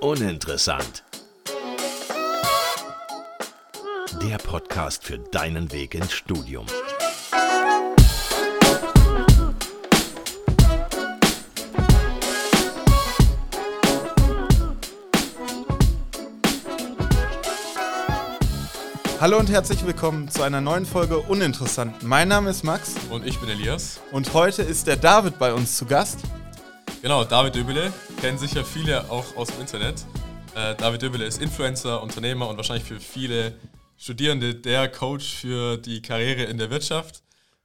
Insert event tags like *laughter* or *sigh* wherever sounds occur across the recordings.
Uninteressant. Der Podcast für deinen Weg ins Studium. Hallo und herzlich willkommen zu einer neuen Folge Uninteressant. Mein Name ist Max Und ich bin Elias. und heute ist der David bei uns zu Gast. Genau, David Döbele. Kennen sicher viele auch aus dem Internet. Äh, David Döbele ist Influencer, Unternehmer und wahrscheinlich für viele Studierende der Coach für die Karriere in der Wirtschaft.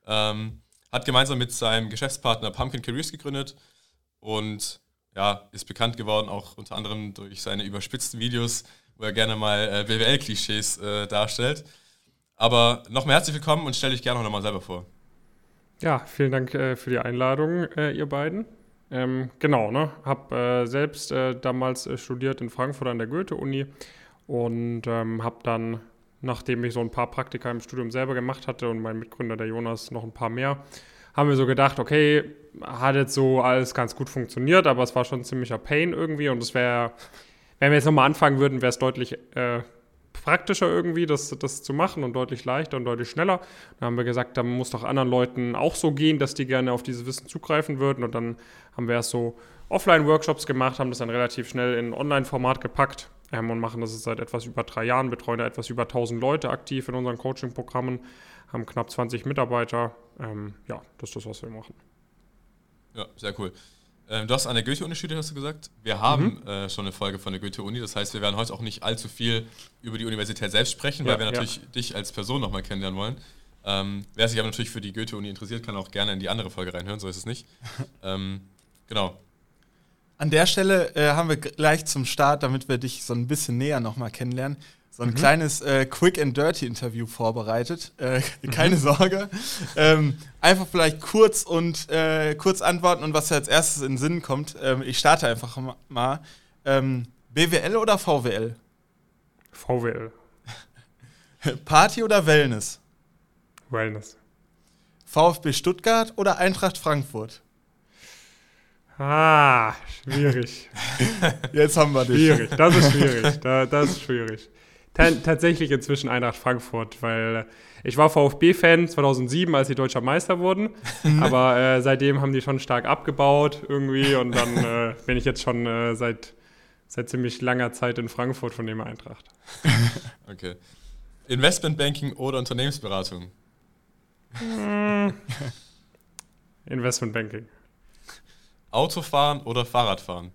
Ähm, hat gemeinsam mit seinem Geschäftspartner Pumpkin Careers gegründet und ja, ist bekannt geworden, auch unter anderem durch seine überspitzten Videos, wo er gerne mal äh, BWL-Klischees äh, darstellt. Aber nochmal herzlich willkommen und stell dich gerne nochmal selber vor. Ja, vielen Dank äh, für die Einladung, äh, ihr beiden. Ähm, genau, ne? Hab äh, selbst äh, damals äh, studiert in Frankfurt an der Goethe-Uni und ähm, habe dann, nachdem ich so ein paar Praktika im Studium selber gemacht hatte und mein Mitgründer, der Jonas, noch ein paar mehr, haben wir so gedacht, okay, hat jetzt so alles ganz gut funktioniert, aber es war schon ein ziemlicher Pain irgendwie und es wäre, wenn wir jetzt nochmal anfangen würden, wäre es deutlich äh, praktischer irgendwie, das, das zu machen und deutlich leichter und deutlich schneller. Dann haben wir gesagt, da muss doch anderen Leuten auch so gehen, dass die gerne auf dieses Wissen zugreifen würden. Und dann haben wir erst so Offline-Workshops gemacht, haben das dann relativ schnell in Online-Format gepackt ähm, und machen das seit etwas über drei Jahren, betreuen da etwas über 1000 Leute aktiv in unseren Coaching-Programmen, haben knapp 20 Mitarbeiter. Ähm, ja, das ist das, was wir machen. Ja, sehr cool. Ähm, du hast an der Goethe-Uni studiert, hast du gesagt. Wir haben äh, schon eine Folge von der Goethe-Uni. Das heißt, wir werden heute auch nicht allzu viel über die Universität selbst sprechen, Ja, weil wir ja. natürlich dich als Person nochmal kennenlernen wollen. Ähm, wer sich aber natürlich für die Goethe-Uni interessiert, kann auch gerne in die andere Folge reinhören, so ist es nicht. *laughs* ähm, genau. An der Stelle äh, haben wir gleich zum Start, damit wir dich so ein bisschen näher nochmal kennenlernen, so ein kleines äh, Quick and Dirty Interview vorbereitet. Äh, *laughs* keine Sorge. Ähm, einfach vielleicht kurz und äh, kurz antworten und was als erstes in den Sinn kommt. Ähm, ich starte einfach ma- mal. Ähm, BWL oder VWL? VWL, *laughs* Party oder Wellness? Wellness. VfB Stuttgart oder Eintracht Frankfurt? Ah, schwierig. *laughs* Jetzt haben wir dich. Schwierig, das ist schwierig. Da, das ist schwierig. Ta tatsächlich inzwischen Eintracht Frankfurt, weil ich war VfB-Fan 2007, als sie deutscher Meister wurden, *laughs* aber äh, seitdem haben die schon stark abgebaut irgendwie und dann äh, *laughs* bin ich jetzt schon äh, seit, seit ziemlich langer Zeit in Frankfurt von dem Eintracht. *laughs* Okay. Investmentbanking oder Unternehmensberatung? Investmentbanking, Autofahren oder Fahrradfahren?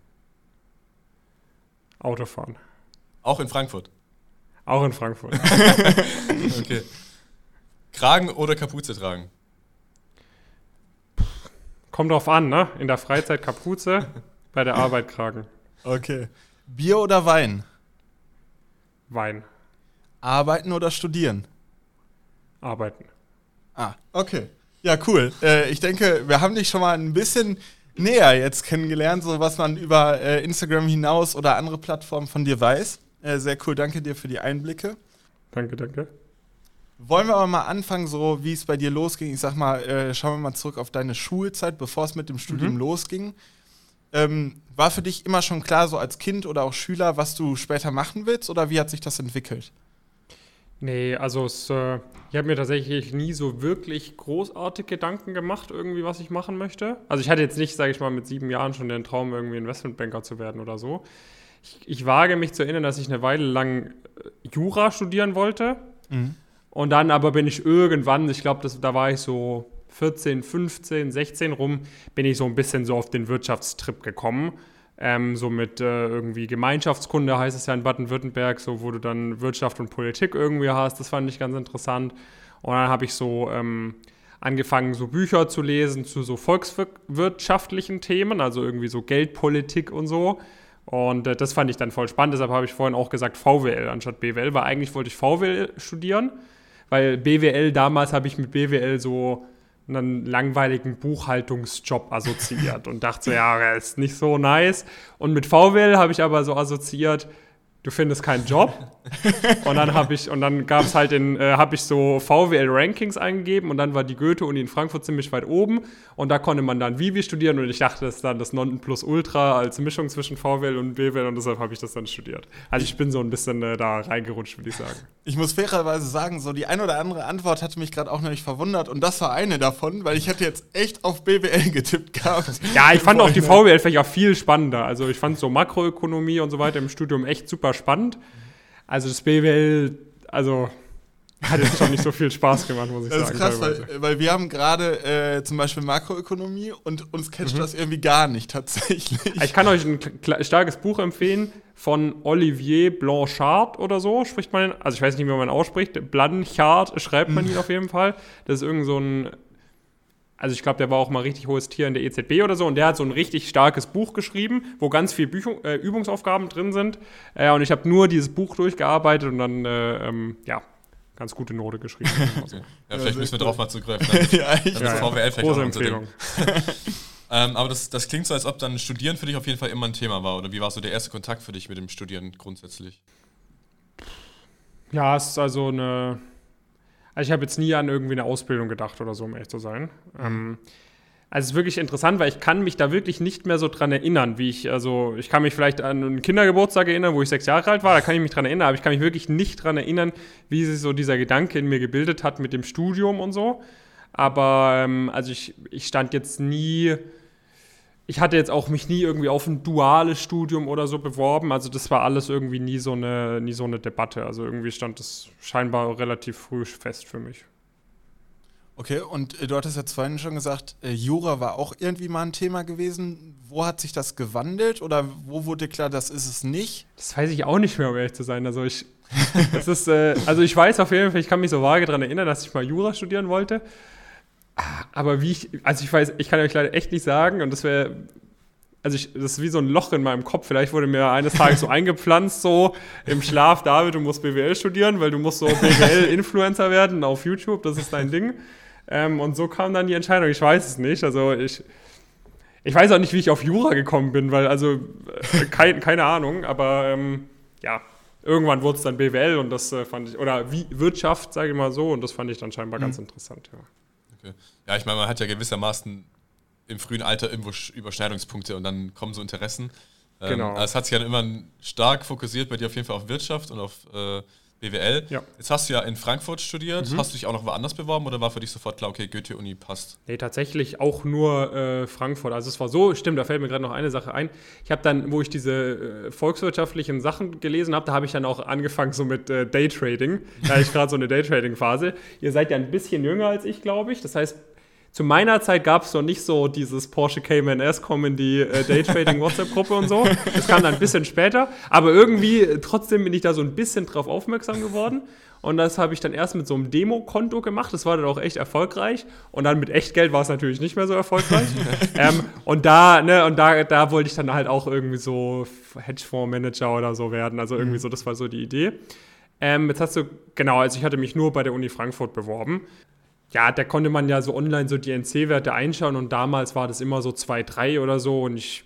Autofahren, Auch in Frankfurt. Auch in Frankfurt. *laughs* Okay. Kragen oder Kapuze tragen? Kommt drauf an, ne? In der Freizeit Kapuze, bei der Arbeit Kragen, Okay. Bier oder Wein? Wein, Arbeiten oder studieren? arbeiten. Ah, okay. Ja, cool. Äh, ich denke, wir haben dich schon mal ein bisschen näher jetzt kennengelernt, so was man über äh, Instagram hinaus oder andere Plattformen von dir weiß. Äh, sehr cool, danke dir für die Einblicke. Danke, danke. Wollen wir aber mal anfangen, so wie es bei dir losging. Ich sag mal, äh, schauen wir mal zurück auf deine Schulzeit, bevor es mit dem Studium losging. Ähm, war für dich immer schon klar, so als Kind oder auch Schüler, was du später machen willst oder wie hat sich das entwickelt? Nee, also es, äh, ich habe mir tatsächlich nie so wirklich großartig Gedanken gemacht, irgendwie, was ich machen möchte. Also ich hatte jetzt nicht, sage ich mal, mit sieben Jahren schon den Traum, irgendwie Investmentbanker zu werden oder so. Ich, ich wage mich zu erinnern, dass ich eine Weile lang äh, Jura studieren wollte. Und dann aber bin ich irgendwann, ich glaube, da war ich so 14, 15, 16 rum, bin ich so ein bisschen so auf den Wirtschaftstrip gekommen. Ähm, so mit äh, irgendwie Gemeinschaftskunde heißt es ja in Baden-Württemberg, so wo du dann Wirtschaft und Politik irgendwie hast. Das fand ich ganz interessant. Und dann habe ich so ähm, angefangen, so Bücher zu lesen zu so volkswirtschaftlichen Themen, also irgendwie so Geldpolitik und so. Und äh, das fand ich dann voll spannend. Deshalb habe ich vorhin auch gesagt VWL anstatt BWL, weil eigentlich wollte ich VWL studieren, weil BWL damals habe ich mit BWL so einen langweiligen Buchhaltungsjob assoziiert und dachte so, ja, ist nicht so nice. Und mit VWL habe ich aber so assoziiert, du findest keinen Job. und dann habe ich, und dann gab es halt in, äh, habe ich so VWL-Rankings eingegeben und dann war die Goethe-Uni in Frankfurt ziemlich weit oben und da konnte man dann Vivi studieren und ich dachte, das ist dann das Nonplusultra als Mischung zwischen VWL und BWL und deshalb habe ich das dann studiert. Also ich bin so ein bisschen äh, da reingerutscht, würde ich sagen. Ich muss fairerweise sagen, so die ein oder andere Antwort hatte mich gerade auch nämlich verwundert und das war eine davon, weil ich hätte jetzt echt auf BWL getippt gehabt. Ja, ich fand auch die VWL-Fächer viel spannender. Also ich fand so Makroökonomie und so weiter im Studium echt super spannend. Also das BWL, also hat jetzt schon nicht so viel Spaß gemacht, muss ich Das sagen. ist krass, weil, weil wir haben gerade äh, zum Beispiel Makroökonomie und uns catcht das irgendwie gar nicht tatsächlich. Ich kann euch ein starkes Buch empfehlen von Olivier Blanchard oder so, spricht man. Also ich weiß nicht, wie man ihn ausspricht. Blanchard schreibt man ihn auf jeden Fall. Das ist irgend so ein, also ich glaube, der war auch mal richtig hohes Tier in der EZB oder so und der hat so ein richtig starkes Buch geschrieben, wo ganz viel Büchung, äh, Übungsaufgaben drin sind. Äh, und ich habe nur dieses Buch durchgearbeitet und dann, äh, ähm, ja, ganz gute Note geschrieben. *laughs* Also, Ja, vielleicht sehr müssen wir drauf mal zugreifen. *laughs* Dann, ja, ich, dann ja, ist ja. VWL vielleicht Große. Empfehlung. *laughs* Ähm, aber das, das klingt so, als ob dann Studieren für dich auf jeden Fall immer ein Thema war. Oder wie war so der erste Kontakt für dich mit dem Studieren grundsätzlich? Ja, es ist also eine. Also ich habe jetzt nie an irgendwie eine Ausbildung gedacht oder so, um ehrlich zu sein. Ähm, also es ist wirklich interessant, weil ich kann mich da wirklich nicht mehr so dran erinnern, wie ich, also ich kann mich vielleicht an einen Kindergeburtstag erinnern, wo ich sechs Jahre alt war, da kann ich mich dran erinnern, aber ich kann mich wirklich nicht dran erinnern, wie sich so dieser Gedanke in mir gebildet hat mit dem Studium und so. Aber ähm, also ich, ich stand jetzt nie, ich hatte jetzt auch mich nie irgendwie auf ein duales Studium oder so beworben. Also das war alles irgendwie nie so eine, nie so eine Debatte. Also irgendwie stand das scheinbar relativ früh fest für mich. Okay, und äh, du hattest jetzt vorhin schon gesagt, äh, Jura war auch irgendwie mal ein Thema gewesen. Wo hat sich das gewandelt oder wo wurde klar, das ist es nicht? Das weiß ich auch nicht mehr, um ehrlich zu sein. Also ich, *laughs* das ist, äh, also ich weiß auf jeden Fall, ich kann mich so vage daran erinnern, dass ich mal Jura studieren wollte. Aber wie ich, also ich weiß, ich kann euch leider echt nicht sagen und das wäre, also ich, das ist wie so ein Loch in meinem Kopf. Vielleicht wurde mir eines Tages so *laughs* eingepflanzt, so im Schlaf, David, du musst BWL studieren, weil du musst so BWL-Influencer *laughs* werden auf YouTube, das ist dein Ding. Ähm, und so kam dann die Entscheidung, ich weiß es nicht. Also ich, ich weiß auch nicht, wie ich auf Jura gekommen bin, weil also äh, kein, keine Ahnung, aber ähm, ja, irgendwann wurde es dann BWL und das äh, fand ich, oder wie Wirtschaft, sage ich mal so, und das fand ich dann scheinbar ganz interessant, ja. Okay. Ja, ich meine, man hat ja gewissermaßen im frühen Alter irgendwo Sch- Überschneidungspunkte und dann kommen so Interessen. Ähm, Genau. also Es hat sich ja immer stark fokussiert bei dir auf jeden Fall auf Wirtschaft und auf äh, BWL. Ja. Jetzt hast du ja in Frankfurt studiert. Hast du dich auch noch woanders beworben oder war für dich sofort klar, okay, Goethe-Uni passt? Nee, tatsächlich auch nur äh, Frankfurt. Also es war so, stimmt, da fällt mir gerade noch eine Sache ein. Ich habe dann, wo ich diese äh, volkswirtschaftlichen Sachen gelesen habe, da habe ich dann auch angefangen so mit äh, Daytrading. Da hatte ich *laughs* gerade so eine Daytrading-Phase. Ihr seid ja ein bisschen jünger als ich, glaube ich. Das heißt, zu meiner Zeit gab es noch nicht so dieses Porsche Cayman S kommen in die äh, Daytrading *laughs* WhatsApp-Gruppe und so. Das kam dann ein bisschen später. Aber irgendwie, äh, trotzdem bin ich da so ein bisschen drauf aufmerksam geworden. Und das habe ich dann erst mit so einem Demo-Konto gemacht. Das war dann auch echt erfolgreich. Und dann mit Echtgeld war es natürlich nicht mehr so erfolgreich. *laughs* ähm, und da, ne, und da, da wollte ich dann halt auch irgendwie so Hedgefonds-Manager oder so werden. Also irgendwie so, das war so die Idee. Ähm, jetzt hast du, genau, also ich hatte mich nur bei der Uni Frankfurt beworben. Ja, da konnte man ja so online so die NC-Werte einschauen und damals war das immer so 2, 3 oder so und ich,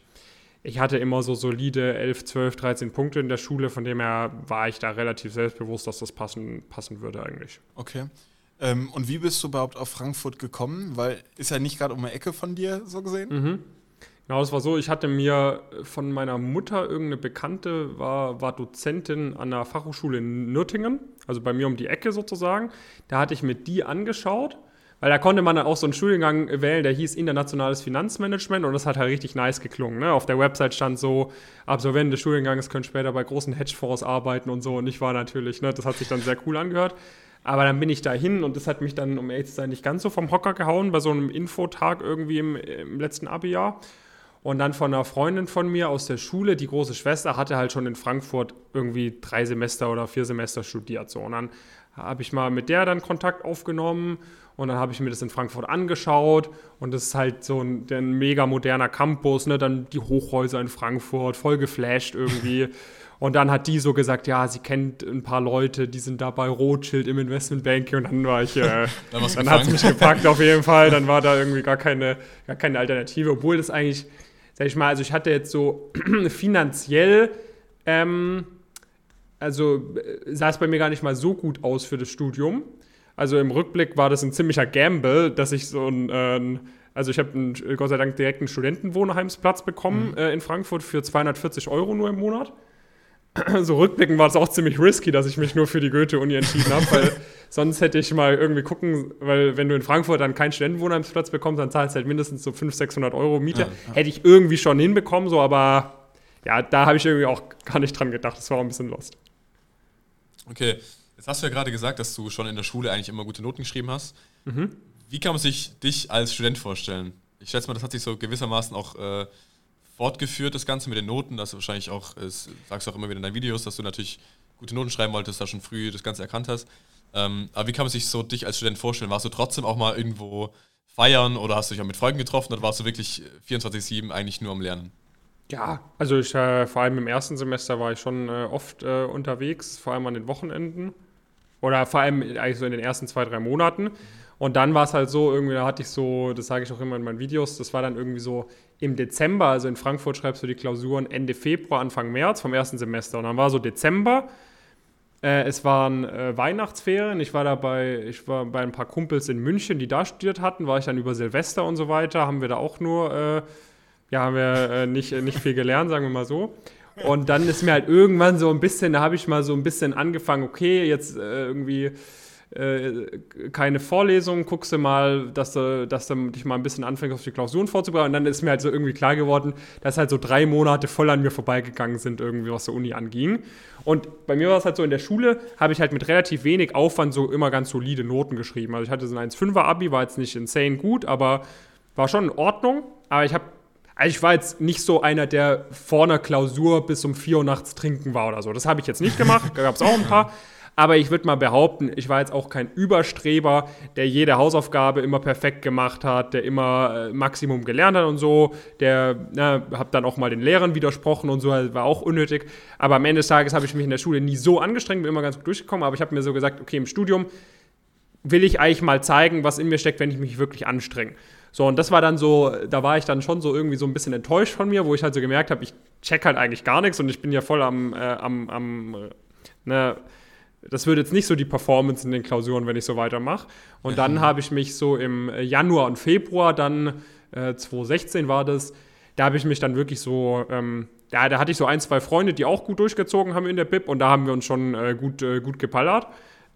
ich hatte immer so solide 11, 12, 13 Punkte in der Schule, von dem her war ich da relativ selbstbewusst, dass das passen, passen würde eigentlich. Okay. Ähm, und wie bist du überhaupt auf Frankfurt gekommen? Weil ist ja nicht gerade um die Ecke von dir, so gesehen. Mhm. Genau, das war so, ich hatte mir von meiner Mutter irgendeine Bekannte, war, war Dozentin an der Fachhochschule in Nürtingen, also bei mir um die Ecke sozusagen. Da hatte ich mir die angeschaut, weil da konnte man dann auch so einen Studiengang wählen, der hieß Internationales Finanzmanagement und das hat halt richtig nice geklungen. Ne? Auf der Website stand so, Absolventen des Studiengangs können später bei großen Hedgefonds arbeiten und so und ich war natürlich, ne, das hat sich dann sehr cool angehört. Aber dann bin ich da hin und das hat mich dann, um ehrlich zu sein, nicht ganz so vom Hocker gehauen bei so einem Infotag irgendwie im, im letzten Abi-Jahr. Und dann von einer Freundin von mir aus der Schule, die große Schwester, hatte halt schon in Frankfurt irgendwie drei Semester oder vier Semester studiert. So. Und dann habe ich mal mit der dann Kontakt aufgenommen und dann habe ich mir das in Frankfurt angeschaut und das ist halt so ein, ein mega moderner Campus, ne? dann die Hochhäuser in Frankfurt, voll geflasht irgendwie. *laughs* Und dann hat die so gesagt, ja, sie kennt ein paar Leute, die sind da bei Rothschild im Investmentbanking und dann war ich, äh, *laughs* Dann dann hat es mich gepackt auf jeden *laughs* Fall. Dann war da irgendwie gar keine, gar keine Alternative, obwohl das eigentlich, sag ich mal, also ich hatte jetzt so *clears throat* finanziell, ähm, also äh, sah es bei mir gar nicht mal so gut aus für das Studium. Also im Rückblick war das ein ziemlicher Gamble, dass ich so ein, äh, also ich habe Gott sei Dank direkt einen Studentenwohnheimsplatz bekommen mhm. äh, in Frankfurt für 240 Euro nur im Monat. So rückblickend war es auch ziemlich risky, dass ich mich nur für die Goethe-Uni entschieden habe, weil *laughs* sonst hätte ich mal irgendwie gucken, weil wenn du in Frankfurt dann keinen Studentenwohnheimsplatz bekommst, dann zahlst du halt mindestens so 500, 600 Euro Miete. Ja, ja. Hätte ich irgendwie schon hinbekommen, so, aber ja, da habe ich irgendwie auch gar nicht dran gedacht. Das war auch ein bisschen lost. Okay, jetzt hast du ja gerade gesagt, dass du schon in der Schule eigentlich immer gute Noten geschrieben hast. Mhm. Wie kann man sich dich als Student vorstellen? Ich schätze mal, das hat sich so gewissermaßen auch äh, fortgeführt, das Ganze mit den Noten, dass du wahrscheinlich auch, das sagst du auch immer wieder in deinen Videos, dass du natürlich gute Noten schreiben wolltest, da schon früh das Ganze erkannt hast. Ähm, aber wie kann man sich so dich als Student vorstellen? Warst du trotzdem auch mal irgendwo feiern oder hast du dich auch mit Freunden getroffen oder warst du wirklich 24-7 eigentlich nur am Lernen? Ja, also ich, äh, vor allem im ersten Semester war ich schon äh, oft äh, unterwegs, vor allem an den Wochenenden. Oder vor allem eigentlich so in den ersten zwei, drei Monaten. Und dann war es halt so, irgendwie, da hatte ich so, das sage ich auch immer in meinen Videos, das war dann irgendwie so im Dezember, also in Frankfurt schreibst du die Klausuren Ende Februar, Anfang März vom ersten Semester. Und dann war so Dezember, äh, es waren äh, Weihnachtsferien, ich war da bei, ich war bei ein paar Kumpels in München, die da studiert hatten, war ich dann über Silvester und so weiter, haben wir da auch nur, äh, ja, haben wir äh, nicht, nicht viel gelernt, sagen wir mal so. Und dann ist mir halt irgendwann so ein bisschen, da habe ich mal so ein bisschen angefangen, okay, jetzt äh, irgendwie äh, keine Vorlesung, guckst du mal, dass du, dass du dich mal ein bisschen anfängst, auf die Klausuren vorzubereiten. Und dann ist mir halt so irgendwie klar geworden, dass halt so drei Monate voll an mir vorbeigegangen sind, irgendwie was der Uni anging. Und bei mir war es halt so, in der Schule habe ich halt mit relativ wenig Aufwand so immer ganz solide Noten geschrieben. Also ich hatte so ein 1,5er Abi, war jetzt nicht insane gut, aber war schon in Ordnung. Aber ich habe also ich war jetzt nicht so einer, der vor einer Klausur bis um 4 Uhr nachts trinken war oder so. Das habe ich jetzt nicht gemacht, da gab es auch ein paar. *laughs* Aber ich würde mal behaupten, ich war jetzt auch kein Überstreber, der jede Hausaufgabe immer perfekt gemacht hat, der immer äh, Maximum gelernt hat und so. Der, na, hab dann auch mal den Lehrern widersprochen und so, war auch unnötig. Aber am Ende des Tages habe ich mich in der Schule nie so angestrengt, bin immer ganz gut durchgekommen. Aber ich habe mir so gesagt, okay, im Studium will ich eigentlich mal zeigen, was in mir steckt, wenn ich mich wirklich anstrenge. So, und das war dann so, da war ich dann schon so irgendwie so ein bisschen enttäuscht von mir, wo ich halt so gemerkt habe, ich check halt eigentlich gar nichts und ich bin ja voll am, äh, am, am äh, ne, das würde jetzt nicht so die Performance in den Klausuren, wenn ich so weitermache. Und dann habe ich mich so im Januar und Februar, dann äh, 2016 war das, da habe ich mich dann wirklich so, ähm, da, da hatte ich so ein, zwei Freunde, die auch gut durchgezogen haben in der BIP und da haben wir uns schon äh, gut, äh, gut geballert.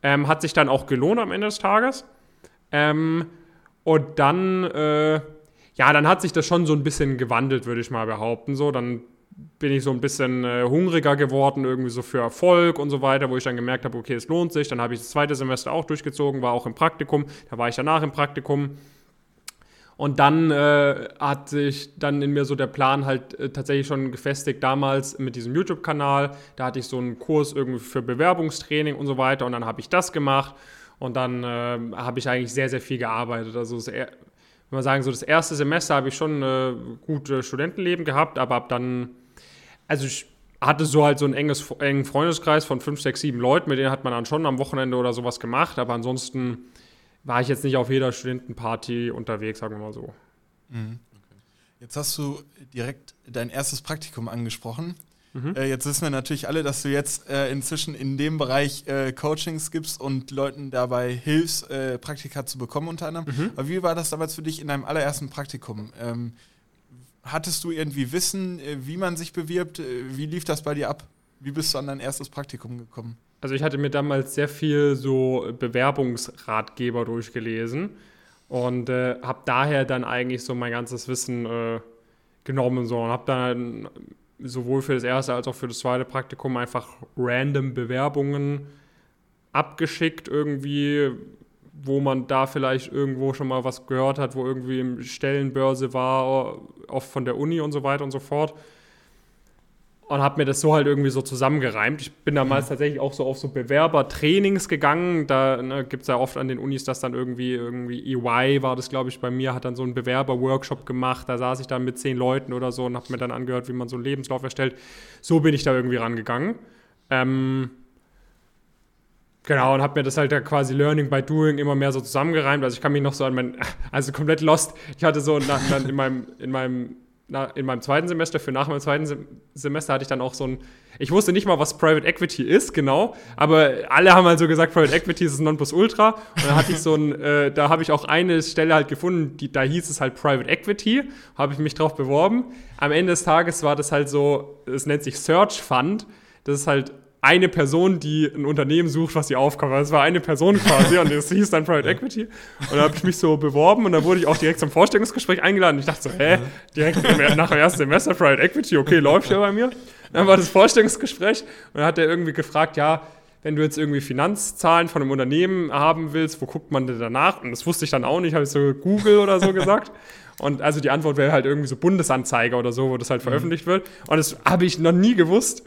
Ähm, hat sich dann auch gelohnt am Ende des Tages. Ähm, und dann, äh, ja, dann hat sich das schon so ein bisschen gewandelt, würde ich mal behaupten. So, dann bin ich so ein bisschen äh, hungriger geworden, irgendwie so für Erfolg und so weiter, wo ich dann gemerkt habe, okay, es lohnt sich. Dann habe ich das zweite Semester auch durchgezogen, war auch im Praktikum. Da war ich danach im Praktikum. Und dann äh, hat sich dann in mir so der Plan halt äh, tatsächlich schon gefestigt, damals mit diesem YouTube-Kanal. Da hatte ich so einen Kurs irgendwie für Bewerbungstraining und so weiter. Und dann habe ich das gemacht. Und dann äh, habe ich eigentlich sehr, sehr viel gearbeitet. Also das, wenn man sagen, so das erste Semester habe ich schon äh, gutes Studentenleben gehabt, aber ab dann also ich hatte so halt so einen enges, engen Freundeskreis von fünf, sechs, sieben Leuten, mit denen hat man dann schon am Wochenende oder sowas gemacht, aber ansonsten war ich jetzt nicht auf jeder Studentenparty unterwegs, sagen wir mal so. Mhm. Jetzt hast du direkt dein erstes Praktikum angesprochen. Mhm. Äh, jetzt wissen wir natürlich alle, dass du jetzt äh, inzwischen in dem Bereich äh, Coachings gibst und Leuten dabei hilfst, äh, Praktika zu bekommen unter anderem. Mhm. Aber wie war das damals für dich in deinem allerersten Praktikum? Ähm, hattest du irgendwie Wissen, äh, wie man sich bewirbt? Äh, wie lief das bei dir ab? Wie bist du an dein erstes Praktikum gekommen? Also ich hatte mir damals sehr viel so Bewerbungsratgeber durchgelesen und äh, habe daher dann eigentlich so mein ganzes Wissen äh, genommen so, und habe dann sowohl für das erste als auch für das zweite Praktikum einfach random Bewerbungen abgeschickt irgendwie wo man da vielleicht irgendwo schon mal was gehört hat, wo irgendwie im Stellenbörse war, oft von der Uni und so weiter und so fort. Und habe mir das so halt irgendwie so zusammengereimt. Ich bin damals mhm. tatsächlich auch so auf so Bewerbertrainings gegangen. Da ne, gibt es ja oft an den Unis das dann irgendwie, irgendwie EY war das, glaube ich, bei mir, hat dann so einen Bewerber-Workshop gemacht. Da saß ich dann mit zehn Leuten oder so und habe mir dann angehört, wie man so einen Lebenslauf erstellt. So bin ich da irgendwie rangegangen. Ähm, Genau, und habe mir das halt da quasi Learning by Doing immer mehr so zusammengereimt. Also ich kann mich noch so an mein, *laughs* also komplett lost. Ich hatte so nach, in meinem, in meinem in meinem zweiten Semester, für nach meinem zweiten Semester hatte ich dann auch so ein, ich wusste nicht mal, was Private Equity ist, genau, aber alle haben halt so gesagt, Private Equity ist das Nonplusultra und dann hatte ich so ein, äh, da habe ich auch eine Stelle halt gefunden, die, da hieß es halt Private Equity, habe ich mich drauf beworben. Am Ende des Tages war das halt so, es nennt sich Search Fund, das ist halt eine Person, die ein Unternehmen sucht, was sie aufkauft. Das war eine Person quasi und das hieß dann Private Equity. Und da habe ich mich so beworben und dann wurde ich auch direkt zum Vorstellungsgespräch eingeladen. Ich dachte so, hä, direkt nach dem ersten Semester Private Equity, okay, läuft ja bei mir. Dann war das Vorstellungsgespräch und dann hat er irgendwie gefragt, ja, wenn du jetzt irgendwie Finanzzahlen von einem Unternehmen haben willst, wo guckt man denn danach? Und das wusste ich dann auch nicht, habe ich so Google oder so gesagt. *laughs* Und also die Antwort wäre halt irgendwie so Bundesanzeiger oder so, wo das halt mhm. veröffentlicht wird. Und das habe ich noch nie gewusst.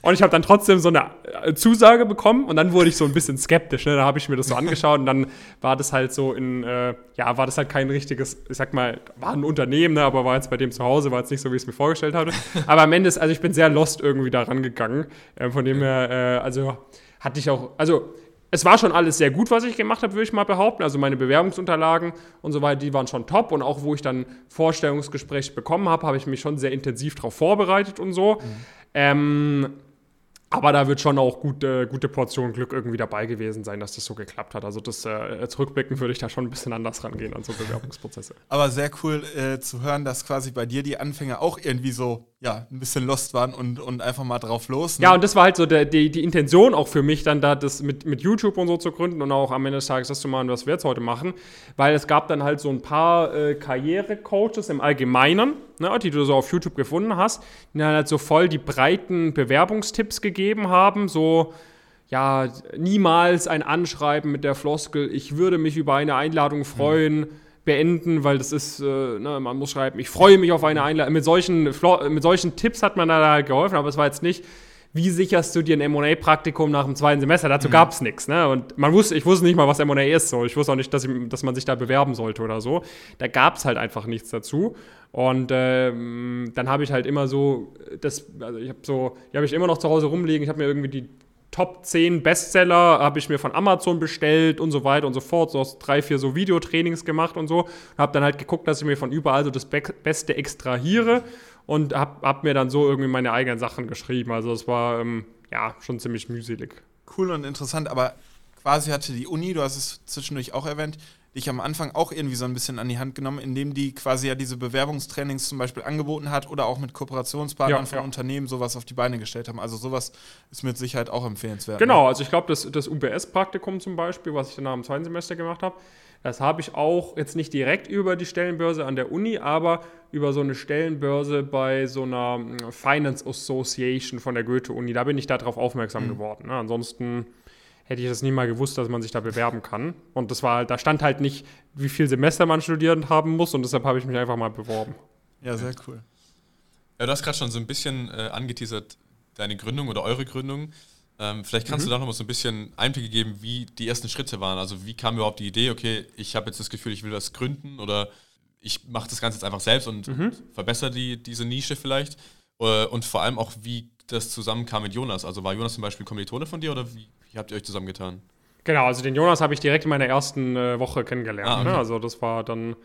Und ich habe dann trotzdem so eine äh, Zusage bekommen und dann wurde ich so ein bisschen skeptisch. Ne? Da habe ich mir das so angeschaut und dann war das halt so in, äh, ja, war das halt kein richtiges, ich sag mal, war ein Unternehmen, ne? aber war jetzt bei dem zu Hause, war jetzt nicht so, wie ich es mir vorgestellt hatte. Aber am Ende ist, also ich bin sehr lost irgendwie da rangegangen. Äh, von dem her, äh, also hatte ich auch, also es war schon alles sehr gut, was ich gemacht habe, würde ich mal behaupten. Also meine Bewerbungsunterlagen und so weiter, die waren schon top. Und auch wo ich dann Vorstellungsgespräche bekommen habe, habe ich mich schon sehr intensiv darauf vorbereitet und so. Mhm. Ähm, aber da wird schon auch gute, gute Portion Glück irgendwie dabei gewesen sein, dass das so geklappt hat. Also das äh, zurückblicken würde ich da schon ein bisschen anders rangehen an so Bewerbungsprozesse. *laughs* Aber sehr cool äh, zu hören, dass quasi bei dir die Anfänger auch irgendwie so ja, ein bisschen lost waren und, und einfach mal drauf los. Ne? Ja, und das war halt so der, die, die Intention auch für mich, dann da das mit, mit YouTube und so zu gründen und auch am Ende des Tages das zu machen, was wir jetzt heute machen. Weil es gab dann halt so ein paar äh, Karrierecoaches im Allgemeinen, ne, die du so auf YouTube gefunden hast, die dann halt so voll die breiten Bewerbungstipps gegeben haben, so ja, niemals ein Anschreiben mit der Floskel, ich würde mich über eine Einladung freuen. Mhm beenden, weil das ist, äh, ne, man muss schreiben, ich freue mich auf eine Einladung. Mit solchen, mit solchen Tipps hat man da geholfen, aber es war jetzt nicht, wie sicherst du dir ein M&A-Praktikum nach dem zweiten Semester? Dazu mhm. gab es nichts. Ne? Und man wusste, ich wusste nicht mal, was M&A ist. So. Ich wusste auch nicht, dass, ich, dass man sich da bewerben sollte oder so. Da gab es halt einfach nichts dazu. Und ähm, dann habe ich halt immer so, das, also ich habe so, die habe ich immer noch zu Hause rumliegen. Ich habe mir irgendwie die Top 10 Bestseller habe ich mir von Amazon bestellt und so weiter und so fort. So aus drei, vier so Videotrainings gemacht und so. Und habe dann halt geguckt, dass ich mir von überall so das Be Beste extrahiere und habe hab mir dann so irgendwie meine eigenen Sachen geschrieben. Also es war ähm, ja schon ziemlich mühselig. Cool und interessant, aber quasi hatte die Uni, du hast es zwischendurch auch erwähnt, dich am Anfang auch irgendwie so ein bisschen an die Hand genommen, indem die quasi ja diese Bewerbungstrainings zum Beispiel angeboten hat oder auch mit Kooperationspartnern ja, von ja. Unternehmen sowas auf die Beine gestellt haben. Also sowas ist mit Sicherheit auch empfehlenswert. Genau, ne? also ich glaube, das, das UBS-Praktikum zum Beispiel, was ich dann nach dem zweiten Semester gemacht habe, das habe ich auch jetzt nicht direkt über die Stellenbörse an der Uni, aber über so eine Stellenbörse bei so einer hm, Finance Association von der Goethe-Uni. Da bin ich darauf aufmerksam mhm. geworden. Ne? Ansonsten hätte ich das nie mal gewusst, dass man sich da bewerben kann. Und das war, da stand halt nicht, wie viel Semester man studiert haben muss und deshalb habe ich mich einfach mal beworben. Ja, sehr cool. Ja, du hast gerade schon so ein bisschen äh, angeteasert, deine Gründung oder eure Gründung. Ähm, vielleicht kannst mhm. du da noch mal so ein bisschen Einblicke geben, wie die ersten Schritte waren. Also wie kam überhaupt die Idee, okay, ich habe jetzt das Gefühl, ich will was gründen oder ich mache das Ganze jetzt einfach selbst und, mhm. verbessere die, diese Nische vielleicht. Äh, und vor allem auch, wie das zusammenkam mit Jonas. Also war Jonas zum Beispiel Kommilitone von dir oder wie, wie habt ihr euch zusammengetan? Genau, also den Jonas habe ich direkt in meiner ersten äh, Woche kennengelernt. Ah, ne? okay. ne? Also das war dann,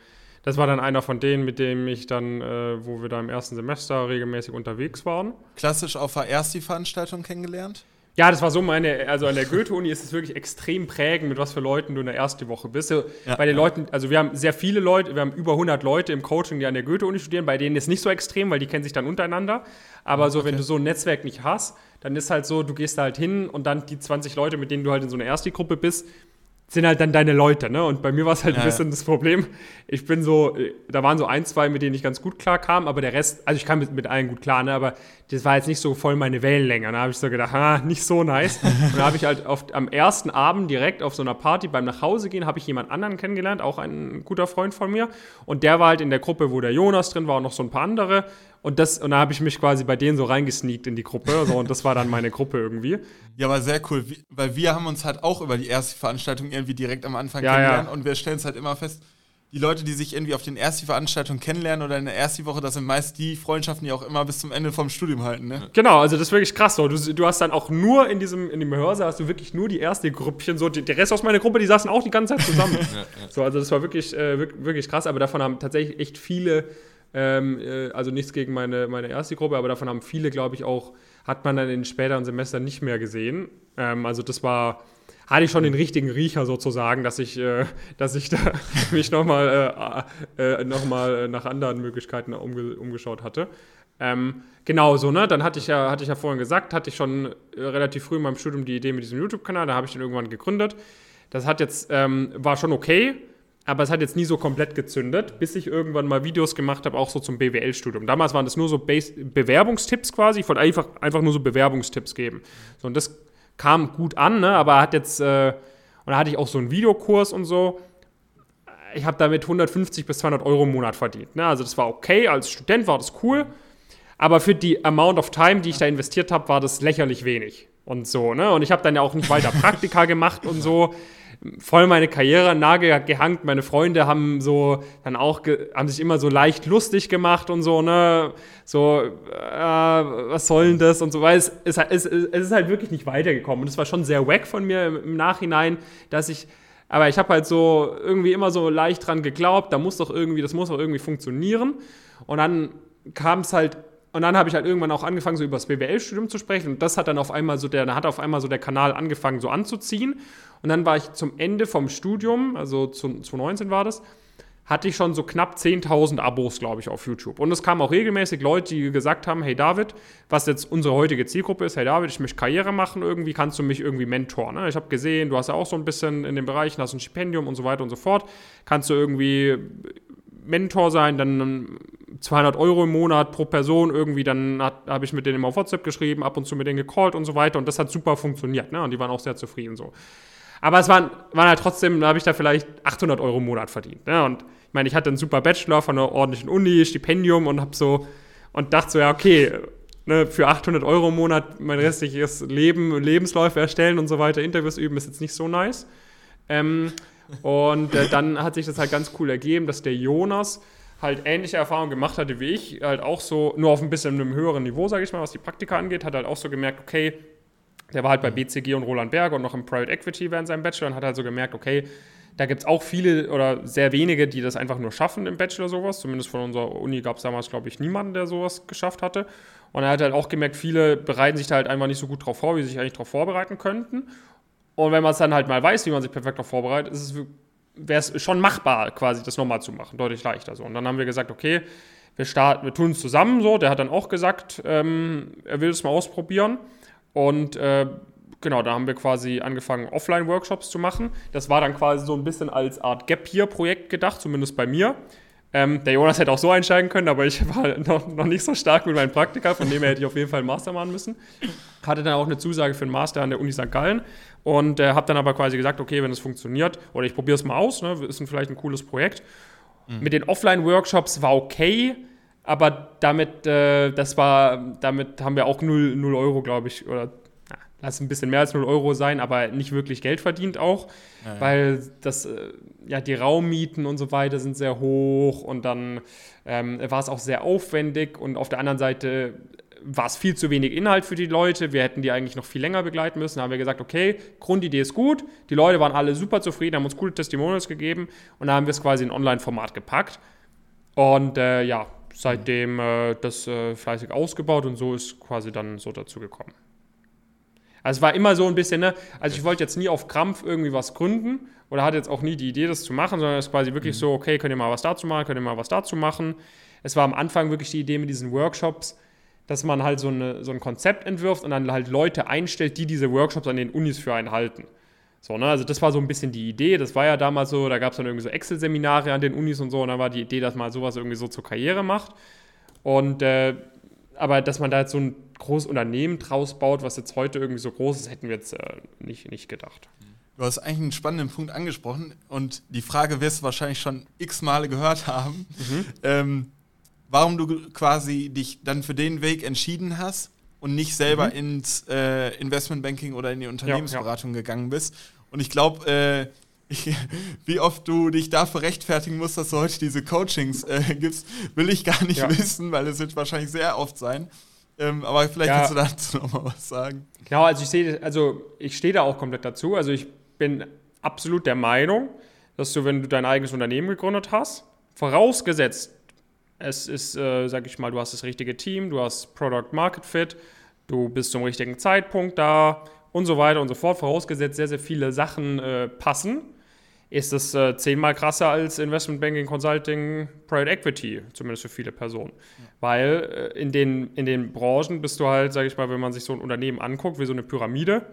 das war dann einer von denen, mit dem ich dann, äh, wo wir da im ersten Semester regelmäßig unterwegs waren. Klassisch auf der ersten Veranstaltung kennengelernt? Ja, das war so meine, also an der Goethe-Uni ist es wirklich extrem prägend, mit was für Leuten du in der ersten Woche bist. Ja. Bei den Leuten, also wir haben sehr viele Leute, wir haben über 100 Leute im Coaching, die an der Goethe-Uni studieren, bei denen ist es nicht so extrem, weil die kennen sich dann untereinander. Aber so, okay. wenn du so ein Netzwerk nicht hast, dann ist halt so, du gehst da halt hin und dann die 20 Leute, mit denen du halt in so einer Ersti-Gruppe bist, sind halt dann deine Leute, ne? Und bei mir war es halt ja, ein bisschen ja. das Problem. Ich bin so, da waren so ein, zwei, mit denen ich ganz gut klar kam, aber der Rest, also ich kam mit, mit allen gut klar, ne? Aber das war jetzt nicht so voll meine Wellenlänge. Da habe ich so gedacht, ah, nicht so nice. *laughs* und da habe ich halt auf, am ersten Abend direkt auf so einer Party beim Nachhausegehen habe ich jemand anderen kennengelernt, auch ein guter Freund von mir. Und der war halt in der Gruppe, wo der Jonas drin war und noch so ein paar andere. Und, das, und da habe ich mich quasi bei denen so reingesneakt in die Gruppe. So, und das war dann meine Gruppe irgendwie. Ja, aber sehr cool, weil wir haben uns halt auch über die erste Veranstaltung irgendwie direkt am Anfang ja, kennengelernt. Ja. Und wir stellen es halt immer fest, die Leute, die sich irgendwie auf den ersten Veranstaltungen kennenlernen oder in der ersten Woche, das sind meist die Freundschaften, die auch immer bis zum Ende vom Studium halten. Ne? Genau, also das ist wirklich krass. So. Du, du hast dann auch nur in diesem in dem Hörsaal hast du wirklich nur die erste Gruppchen. So, die, der Rest aus meiner Gruppe, die saßen auch die ganze Zeit zusammen. *laughs* ja, ja. So, also das war wirklich, äh, wirklich krass, aber davon haben tatsächlich echt viele Ähm, äh, also nichts gegen meine, meine erste Gruppe, aber davon haben viele, glaube ich, auch, hat man dann in späteren Semestern nicht mehr gesehen. Ähm, also das war, hatte ich schon den richtigen Riecher sozusagen, dass ich, äh, dass ich *laughs* da mich nochmal äh, äh, noch nach anderen Möglichkeiten umge umgeschaut hatte. Ähm, genau so, ne? Dann hatte ich ja, hatte ich ja vorhin gesagt, hatte ich schon äh, relativ früh in meinem Studium die Idee mit diesem YouTube-Kanal, da habe ich den irgendwann gegründet. Das hat jetzt, ähm, war schon okay, aber es hat jetzt nie so komplett gezündet, bis ich irgendwann mal Videos gemacht habe, auch so zum BWL-Studium. Damals waren das nur so Base Bewerbungstipps quasi. Ich wollte einfach, einfach nur so Bewerbungstipps geben. So, und das kam gut an, ne? aber hat jetzt, äh, und da hatte ich auch so einen Videokurs und so. Ich habe damit 150 bis 200 Euro im Monat verdient. Ne? Also das war okay, als Student war das cool. Aber für die Amount of Time, die ich da investiert habe, war das lächerlich wenig. Und so, ne? Und ich habe dann ja auch nicht weiter Praktika gemacht und so voll meine Karriere an Nagel gehangen. Meine Freunde haben so dann auch haben sich immer so leicht lustig gemacht und so, ne? So, äh, was soll denn das und so, weil es, es, es, es ist halt wirklich nicht weitergekommen. Und es war schon sehr wack von mir im, im Nachhinein, dass ich, aber ich habe halt so irgendwie immer so leicht dran geglaubt, da muss doch irgendwie, das muss doch irgendwie funktionieren. Und dann kam es halt und dann habe ich halt irgendwann auch angefangen, so über das BWL-Studium zu sprechen. Und das hat dann auf einmal so der, da hat auf einmal so der Kanal angefangen, so anzuziehen. Und dann war ich zum Ende vom Studium, also 2019 war das, hatte ich schon so knapp 10.000 Abos, glaube ich, auf YouTube. Und es kamen auch regelmäßig Leute, die gesagt haben, hey David, was jetzt unsere heutige Zielgruppe ist, hey David, ich möchte Karriere machen, irgendwie kannst du mich irgendwie mentoren. Ne? Ich habe gesehen, du hast ja auch so ein bisschen in den Bereichen, hast ein Stipendium und so weiter und so fort. Kannst du irgendwie Mentor sein, dann 200 Euro im Monat pro Person irgendwie, dann habe ich mit denen immer auf WhatsApp geschrieben, ab und zu mit denen gecallt und so weiter und das hat super funktioniert, ne? Und die waren auch sehr zufrieden so. Aber es waren, waren halt trotzdem, da habe ich da vielleicht 800 Euro im Monat verdient. Ne? Und ich meine, ich hatte einen super Bachelor von einer ordentlichen Uni, Stipendium und habe so und dachte so, ja, okay, ne, für 800 Euro im Monat mein restliches Leben, Lebensläufe erstellen und so weiter, Interviews üben, ist jetzt nicht so nice. Ähm, und äh, dann hat sich das halt ganz cool ergeben, dass der Jonas halt ähnliche Erfahrungen gemacht hatte wie ich, halt auch so, nur auf ein bisschen einem höheren Niveau, sage ich mal, was die Praktika angeht, hat halt auch so gemerkt, okay, der war halt bei BCG und Roland Berger und noch im Private Equity während seinem Bachelor und hat halt so gemerkt, okay, da gibt es auch viele oder sehr wenige, die das einfach nur schaffen im Bachelor sowas. Zumindest von unserer Uni gab es damals, glaube ich, niemanden, der sowas geschafft hatte. Und er hat halt auch gemerkt, viele bereiten sich da halt einfach nicht so gut drauf vor, wie sie sich eigentlich darauf vorbereiten könnten. Und wenn man es dann halt mal weiß, wie man sich perfekt darauf vorbereitet, wäre es schon machbar, quasi das nochmal zu machen. Deutlich leichter so. Und dann haben wir gesagt, okay, wir starten, wir tun es zusammen so. Der hat dann auch gesagt, ähm, er will es mal ausprobieren. Und äh, genau, da haben wir quasi angefangen, Offline-Workshops zu machen. Das war dann quasi so ein bisschen als Art Gap-Year-Projekt gedacht, zumindest bei mir. Ähm, der Jonas hätte auch so einsteigen können, aber ich *laughs* war noch, noch nicht so stark mit meinem Praktika, von dem her hätte ich auf jeden Fall einen Master machen müssen. Hatte dann auch eine Zusage für einen Master an der Uni St. Gallen und äh, habe dann aber quasi gesagt, okay, wenn es funktioniert, oder ich probiere es mal aus, ne, ist ein, vielleicht ein cooles Projekt. Mhm. Mit den Offline-Workshops war okay, aber damit, äh, das war, damit haben wir auch 0, 0 Euro, glaube ich, oder lass ein bisschen mehr als 0 Euro sein, aber nicht wirklich Geld verdient auch, ja, ja. weil das, äh, ja, die Raummieten und so weiter sind sehr hoch und dann ähm, war es auch sehr aufwendig und auf der anderen Seite war es viel zu wenig Inhalt für die Leute. Wir hätten die eigentlich noch viel länger begleiten müssen. Da haben wir gesagt, okay, Grundidee ist gut. Die Leute waren alle super zufrieden, haben uns coole Testimonials gegeben und da haben wir es quasi in Online-Format gepackt. Und äh, ja, seitdem äh, das äh, fleißig ausgebaut und so ist quasi dann so dazu gekommen. Also es war immer so ein bisschen, ne, also ich wollte jetzt nie auf Krampf irgendwie was gründen oder hatte jetzt auch nie die Idee, das zu machen, sondern es ist quasi wirklich mhm. so, okay, könnt ihr mal was dazu machen, könnt ihr mal was dazu machen. Es war am Anfang wirklich die Idee mit diesen Workshops, dass man halt so, eine, so ein Konzept entwirft und dann halt Leute einstellt, die diese Workshops an den Unis für einen halten. So, ne? Also das war so ein bisschen die Idee, das war ja damals so, da gab es dann irgendwie so Excel-Seminare an den Unis und so und dann war die Idee, dass man sowas irgendwie so zur Karriere macht. Und äh, aber dass man da jetzt so ein großes Unternehmen draus baut, was jetzt heute irgendwie so groß ist, hätten wir jetzt äh, nicht, nicht gedacht. Du hast eigentlich einen spannenden Punkt angesprochen und die Frage wirst du wahrscheinlich schon x Male gehört haben, mhm. ähm, warum du quasi dich dann für den Weg entschieden hast und nicht selber mhm. ins äh, Investmentbanking oder in die Unternehmensberatung ja, ja. gegangen bist. Und ich glaube, äh, *laughs* ich, wie oft du dich dafür rechtfertigen musst, dass du heute diese Coachings äh, gibst, will ich gar nicht ja. wissen, weil es wird wahrscheinlich sehr oft sein. Ähm, aber vielleicht kannst du dazu nochmal was sagen. Genau, also ich sehe, also ich stehe da auch komplett dazu. Also ich bin absolut der Meinung, dass du, wenn du dein eigenes Unternehmen gegründet hast, vorausgesetzt, Es ist, äh, sag ich mal, du hast das richtige Team, du hast Product Market Fit, du bist zum richtigen Zeitpunkt da und so weiter und so fort. Vorausgesetzt, sehr, sehr viele Sachen äh, passen, ist es äh, zehnmal krasser als Investment Banking, Consulting, Private Equity, zumindest für viele Personen. Ja. Weil äh, in, den, in den Branchen bist du halt, sag ich mal, wenn man sich so ein Unternehmen anguckt, wie so eine Pyramide,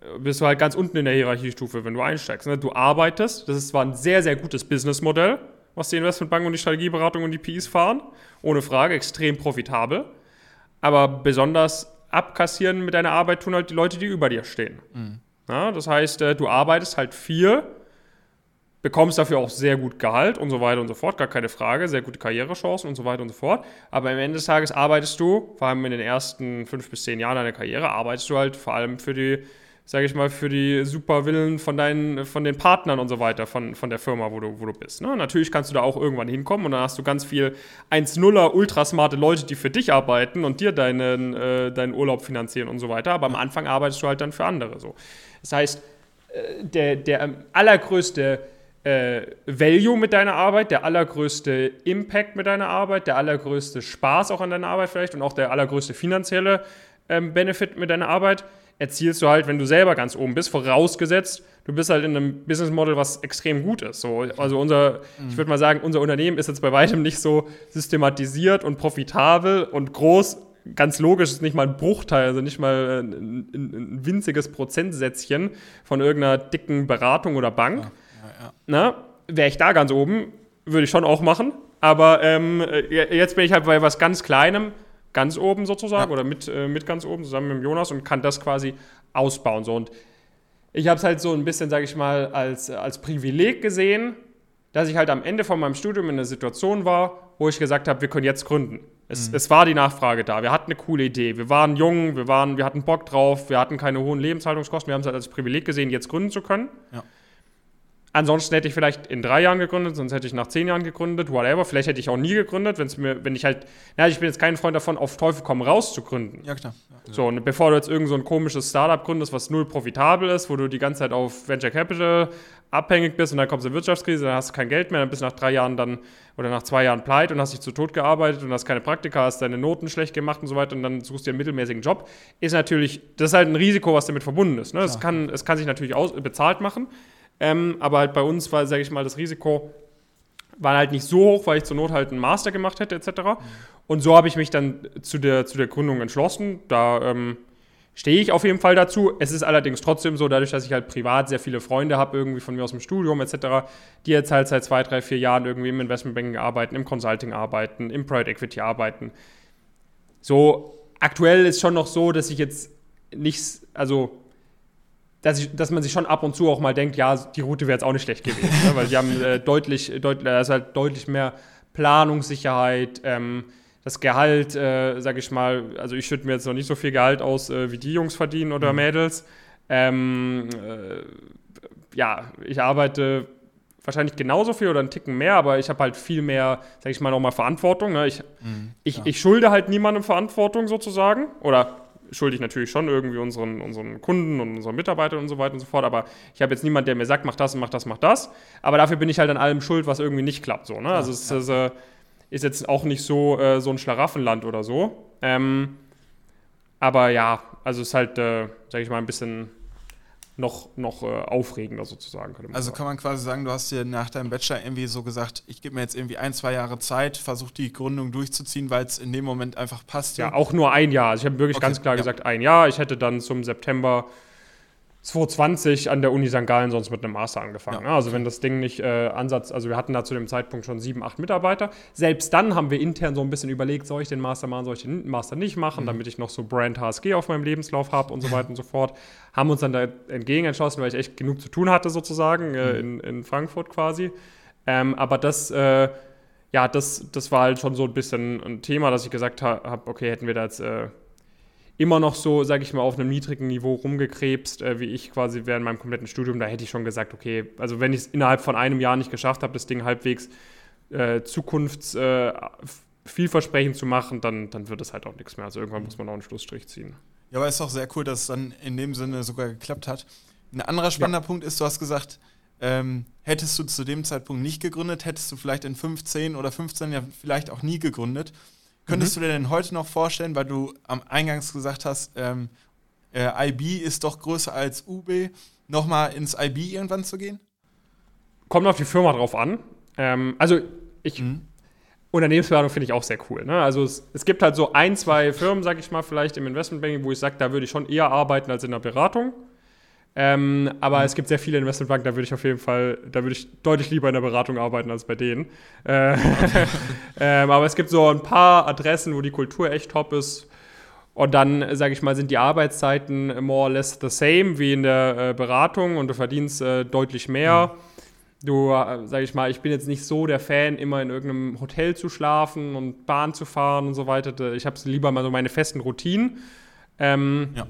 äh, bist du halt ganz unten in der Hierarchiestufe, wenn du einsteigst. Ne? Du arbeitest, das ist zwar ein sehr, sehr gutes Businessmodell, was die Investmentbanken und die Strategieberatung und die PIs fahren, ohne Frage, extrem profitabel, aber besonders abkassieren mit deiner Arbeit tun halt die Leute, die über dir stehen. Mhm. Ja, das heißt, äh, du arbeitest halt viel, bekommst dafür auch sehr gut Gehalt und so weiter und so fort, gar keine Frage, sehr gute Karrierechancen und so weiter und so fort. Aber am Ende des Tages arbeitest du, vor allem in den ersten fünf bis zehn Jahren deiner Karriere, arbeitest du halt vor allem für die sage ich mal, für die Superwillen von deinen, von den Partnern und so weiter von, von der Firma, wo du, wo du bist. Ne? Natürlich kannst du da auch irgendwann hinkommen und dann hast du ganz viel 1-0er, ultrasmarte Leute, die für dich arbeiten und dir deinen, äh, deinen Urlaub finanzieren und so weiter. Aber am Anfang arbeitest du halt dann für andere. So. Das heißt, äh, der, der allergrößte äh, Value mit deiner Arbeit, der allergrößte Impact mit deiner Arbeit, der allergrößte Spaß auch an deiner Arbeit vielleicht und auch der allergrößte finanzielle ähm, Benefit mit deiner Arbeit erzielst du halt, wenn du selber ganz oben bist, vorausgesetzt, du bist halt in einem Business Model, was extrem gut ist. So, also unser, mhm. ich würde mal sagen, unser Unternehmen ist jetzt bei weitem nicht so systematisiert und profitabel und groß. Ganz logisch ist nicht mal ein Bruchteil, also nicht mal ein, ein, ein winziges Prozentsätzchen von irgendeiner dicken Beratung oder Bank. Ja, ja, ja. Na, wäre ich da ganz oben, würde ich schon auch machen. Aber ähm, äh, jetzt bin ich halt bei was ganz Kleinem, ganz oben sozusagen ja. oder mit, äh, mit ganz oben zusammen mit Jonas und kann das quasi ausbauen. So. Und ich habe es halt so ein bisschen, sage ich mal, als, als Privileg gesehen, dass ich halt am Ende von meinem Studium in einer Situation war, wo ich gesagt habe, wir können jetzt gründen. Es, mhm. es, war die Nachfrage da. Wir hatten eine coole Idee. Wir waren jung, wir, waren, wir hatten Bock drauf, wir hatten keine hohen Lebenshaltungskosten. Wir haben es halt als Privileg gesehen, jetzt gründen zu können. Ja. Ansonsten hätte ich vielleicht in drei Jahren gegründet, sonst hätte ich nach zehn Jahren gegründet, whatever. Vielleicht hätte ich auch nie gegründet, wenn's mir, wenn ich halt, na, ich bin jetzt kein Freund davon, auf Teufel komm raus zu gründen. Ja, klar. Ja. So, und bevor du jetzt irgend so ein komisches Startup gründest, was null profitabel ist, wo du die ganze Zeit auf Venture Capital abhängig bist und dann kommt eine Wirtschaftskrise, dann hast du kein Geld mehr, dann bist du nach drei Jahren dann oder nach zwei Jahren pleite und hast dich zu Tot gearbeitet und hast keine Praktika, hast deine Noten schlecht gemacht und so weiter und dann suchst du dir einen mittelmäßigen Job, ist natürlich, das ist halt ein Risiko, was damit verbunden ist. Ne? Es, kann, es kann sich natürlich aus, bezahlt machen, ähm, aber halt bei uns war, sage ich mal, das Risiko war halt nicht so hoch, weil ich zur Not halt einen Master gemacht hätte, etc. Mhm. Und so habe ich mich dann zu der, zu der Gründung entschlossen. Da ähm, stehe ich auf jeden Fall dazu. Es ist allerdings trotzdem so, dadurch, dass ich halt privat sehr viele Freunde habe, irgendwie von mir aus dem Studium etc., die jetzt halt seit zwei, drei, vier Jahren irgendwie im Investmentbanking arbeiten, im Consulting arbeiten, im Private Equity arbeiten. So, aktuell ist schon noch so, dass ich jetzt nichts, also dass, ich, dass man sich schon ab und zu auch mal denkt, ja, die Route wäre jetzt auch nicht schlecht gewesen, ne? weil die haben äh, *laughs* deutlich, deutlich, da ist halt deutlich mehr Planungssicherheit, ähm, das Gehalt, äh, sage ich mal, also ich schütte mir jetzt noch nicht so viel Gehalt aus, äh, wie die Jungs verdienen oder mhm. Mädels. Ähm, äh, ja, ich arbeite wahrscheinlich genauso viel oder einen Ticken mehr, aber ich habe halt viel mehr, sage ich mal, nochmal Verantwortung. Ne? Ich, mhm, ich, ich schulde halt niemandem Verantwortung sozusagen oder schulde ich natürlich schon irgendwie unseren, unseren Kunden und unseren Mitarbeitern und so weiter und so fort. Aber ich habe jetzt niemanden, der mir sagt, mach das, mach das, mach das. Aber dafür bin ich halt an allem schuld, was irgendwie nicht klappt. So, ne? Ja, also es ja. ist, äh, ist, jetzt auch nicht so, äh, so ein Schlaraffenland oder so. Ähm, aber ja, also es ist halt, äh, sage ich mal, ein bisschen noch, noch äh, aufregender sozusagen. also sagen. kann man quasi sagen, du hast dir nach deinem Bachelor irgendwie so gesagt, ich gebe mir jetzt irgendwie ein, zwei Jahre Zeit, versuche die Gründung durchzuziehen, weil es in dem Moment einfach passt. Ja, auch nur ein Jahr. Also ich habe wirklich okay, ganz klar ja. gesagt, ein Jahr. Ich hätte dann zum September 2020 an der Uni St. Gallen sonst mit einem Master angefangen. Ja. Also wenn das Ding nicht äh, Ansatz, also wir hatten da zu dem Zeitpunkt schon sieben, acht Mitarbeiter. Selbst dann haben wir intern so ein bisschen überlegt, soll ich den Master machen, soll ich den Master nicht machen, mhm. damit ich noch so Brand HSG auf meinem Lebenslauf habe und so weiter und so fort. Haben uns dann da entgegen entschlossen, weil ich echt genug zu tun hatte sozusagen äh, mhm. in, in Frankfurt quasi. Ähm, aber das, äh, ja, das, das war halt schon so ein bisschen ein Thema, dass ich gesagt habe, okay, hätten wir da jetzt äh, immer noch so, sage ich mal, auf einem niedrigen Niveau rumgekrebst, äh, wie ich quasi während meinem kompletten Studium, da hätte ich schon gesagt, okay, also wenn ich es innerhalb von einem Jahr nicht geschafft habe, das Ding halbwegs äh, zukunfts äh, vielversprechend zu machen, dann, dann wird es halt auch nichts mehr. Also irgendwann muss man auch einen Schlussstrich ziehen. Ja, aber ist auch sehr cool, dass es dann in dem Sinne sogar geklappt hat. Ein anderer spannender ja. Punkt ist, du hast gesagt, ähm, hättest du zu dem Zeitpunkt nicht gegründet, hättest du vielleicht in 15 oder 15 Jahren vielleicht auch nie gegründet. Könntest mhm. du dir denn heute noch vorstellen, weil du am Eingangs gesagt hast, ähm, äh, IB ist doch größer als UB, nochmal ins IB irgendwann zu gehen? Kommt auf die Firma drauf an. Ähm, also ich, mhm. Unternehmensberatung finde ich auch sehr cool. Ne? Also es, es, gibt halt so ein, zwei Firmen, sage ich mal, vielleicht im Investmentbanking, wo ich sage, da würde ich schon eher arbeiten als in der Beratung. Ähm, aber mhm. es gibt sehr viele Investmentbanken, da würde ich auf jeden Fall, da würde ich deutlich lieber in der Beratung arbeiten als bei denen. Äh, *laughs* ähm, aber es gibt so ein paar Adressen, wo die Kultur echt top ist. Und dann, sage ich mal, sind die Arbeitszeiten more or less the same wie in der äh, Beratung und du verdienst äh, deutlich mehr. Mhm. Du, äh, sage ich mal, ich bin jetzt nicht so der Fan, immer in irgendeinem Hotel zu schlafen und Bahn zu fahren und so weiter. Ich habe lieber mal so meine festen Routinen. Ähm, ja.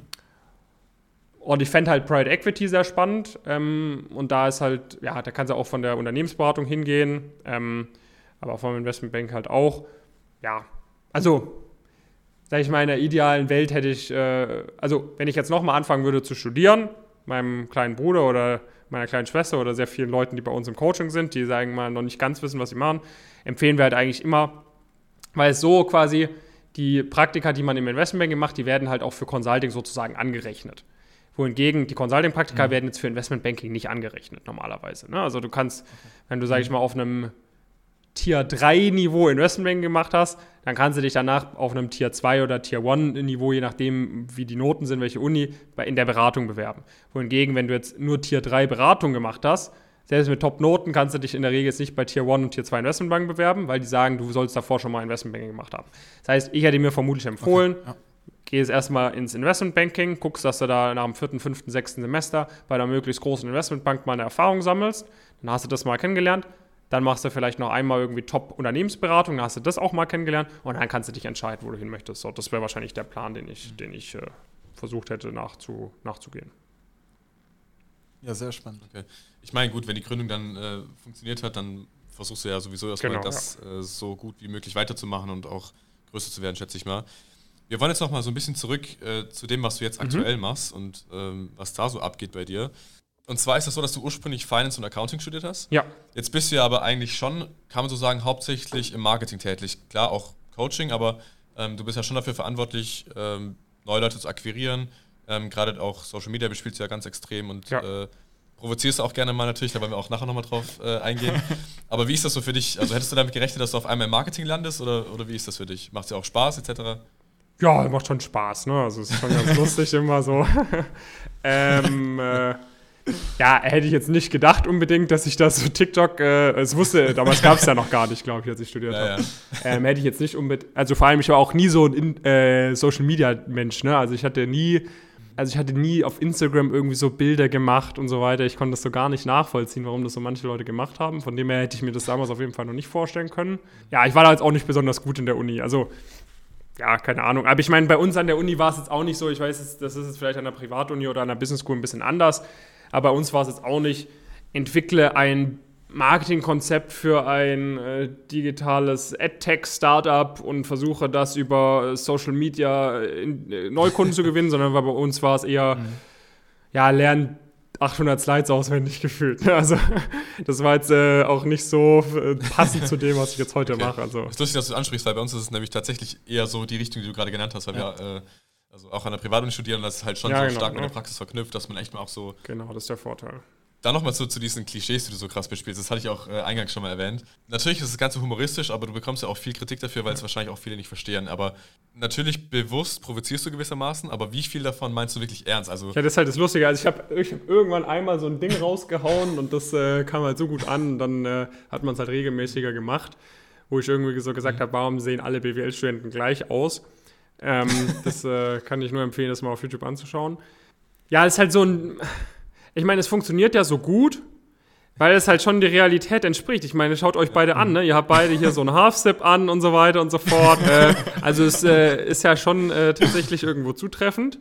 Und ich fände halt Private Equity sehr spannend. Ähm, und da ist halt, ja, da kannst du auch von der Unternehmensberatung hingehen, ähm, aber vom Investmentbank halt auch. Ja, also, sag ich mal, in der idealen Welt hätte ich, äh, also, wenn ich jetzt nochmal anfangen würde zu studieren, meinem kleinen Bruder oder meiner kleinen Schwester oder sehr vielen Leuten, die bei uns im Coaching sind, die sagen mal noch nicht ganz wissen, was sie machen, empfehlen wir halt eigentlich immer, weil es so quasi die Praktika, die man im Investmentbanking macht, die werden halt auch für Consulting sozusagen angerechnet wohingegen die Consulting-Praktika mhm. werden jetzt für Investmentbanking nicht angerechnet normalerweise. Ne? Also du kannst, okay. wenn du, sag ich mhm. mal, auf einem Tier 3-Niveau Investmentbanking gemacht hast, dann kannst du dich danach auf einem Tier 2 oder Tier 1-Niveau, je nachdem, wie die Noten sind, welche Uni, in der Beratung bewerben. Wohingegen, wenn du jetzt nur Tier 3 Beratung gemacht hast, selbst mit Top-Noten kannst du dich in der Regel jetzt nicht bei Tier 1 und Tier 2 Investmentbank bewerben, weil die sagen, du sollst davor schon mal Investmentbanking gemacht haben. Das heißt, ich hätte mir vermutlich empfohlen, okay, ja gehst erstmal ins Investmentbanking, guckst, dass du da nach dem vierten, fünften, sechsten Semester bei einer möglichst großen Investmentbank mal eine Erfahrung sammelst. Dann hast du das mal kennengelernt. Dann machst du vielleicht noch einmal irgendwie Top-Unternehmensberatung, dann hast du das auch mal kennengelernt und dann kannst du dich entscheiden, wo du hin möchtest. So, das wäre wahrscheinlich der Plan, den ich, den ich äh, versucht hätte nachzu, nachzugehen. Ja, sehr spannend. Okay. Ich meine, gut, wenn die Gründung dann äh, funktioniert hat, dann versuchst du ja sowieso erstmal genau, das ja. äh, so gut wie möglich weiterzumachen und auch größer zu werden, schätze ich mal. Wir wollen jetzt noch mal so ein bisschen zurück äh, zu dem, was du jetzt mhm. aktuell machst und ähm, was da so abgeht bei dir. Und zwar ist es das so, dass du ursprünglich Finance und Accounting studiert hast. Ja. Jetzt bist du ja aber eigentlich schon, kann man so sagen, hauptsächlich im Marketing tätig. Klar, auch Coaching, aber ähm, du bist ja schon dafür verantwortlich, ähm, neue Leute zu akquirieren. Ähm, Gerade auch Social Media bespielst du ja ganz extrem und ja. äh, provozierst auch gerne mal natürlich, da wollen wir auch nachher nochmal drauf äh, eingehen. *laughs* aber wie ist das so für dich? Also hättest du damit gerechnet, dass du auf einmal im Marketing landest oder, oder wie ist das für dich? Macht es dir auch Spaß etc.? Ja, macht schon Spaß, ne? Also es ist schon ganz *laughs* lustig immer so. *laughs* ähm, äh, ja, hätte ich jetzt nicht gedacht unbedingt, dass ich das so TikTok, äh, es wusste, damals gab es ja noch gar nicht, glaube ich, als ich studiert ja, habe. Ja. Ähm, hätte ich jetzt nicht unbedingt, also vor allem, ich war auch nie so ein äh, Social Media Mensch, ne? Also ich hatte nie, also ich hatte nie auf Instagram irgendwie so Bilder gemacht und so weiter. Ich konnte das so gar nicht nachvollziehen, warum das so manche Leute gemacht haben. Von dem her hätte ich mir das damals auf jeden Fall noch nicht vorstellen können. Ja, ich war da jetzt auch nicht besonders gut in der Uni. Also ja, keine Ahnung. Aber ich meine, bei uns an der Uni war es jetzt auch nicht so. Ich weiß, das ist jetzt vielleicht an der Privatuni oder an der Business School ein bisschen anders. Aber bei uns war es jetzt auch nicht, entwickle ein Marketingkonzept für ein äh, digitales AdTech-Startup und versuche das über Social Media in, äh, Neukunden zu gewinnen, *laughs* sondern bei uns war es eher, mhm. ja, lernen 800 Slides auswendig gefühlt. Also *laughs* das war jetzt äh, auch nicht so äh, passend zu dem, was ich jetzt heute okay. mache. Also. Es ist lustig, dass du das ansprichst, weil bei uns ist es nämlich tatsächlich eher so die Richtung, die du gerade genannt hast, weil ja. wir äh, also auch an der Privatuni studieren das ist halt schon ja, so genau, stark mit der Praxis verknüpft, dass man echt mal auch so... Genau, das ist der Vorteil. Dann nochmal zu, zu diesen Klischees, die du so krass bespielst. Das hatte ich auch äh, eingangs schon mal erwähnt. Natürlich ist das Ganze humoristisch, aber du bekommst ja auch viel Kritik dafür, weil es wahrscheinlich auch viele nicht verstehen. Aber natürlich bewusst provozierst du gewissermaßen, aber wie viel davon meinst du wirklich ernst? Also ja, das ist halt das Lustige. Also ich habe ich hab irgendwann einmal so ein Ding rausgehauen und das äh, kam halt so gut an. Dann äh, hat man es halt regelmäßiger gemacht, wo ich irgendwie so gesagt mhm. habe, warum sehen alle BWL-Studenten gleich aus? Ähm, *laughs* das äh, kann ich nur empfehlen, das mal auf YouTube anzuschauen. Ja, es ist halt so ein ich meine, es funktioniert ja so gut, weil es halt schon der Realität entspricht. Ich meine, schaut euch beide an, ne? Ihr habt beide hier so einen Half-Step an und so weiter und so fort. äh, also es äh, ist ja schon äh, tatsächlich irgendwo zutreffend.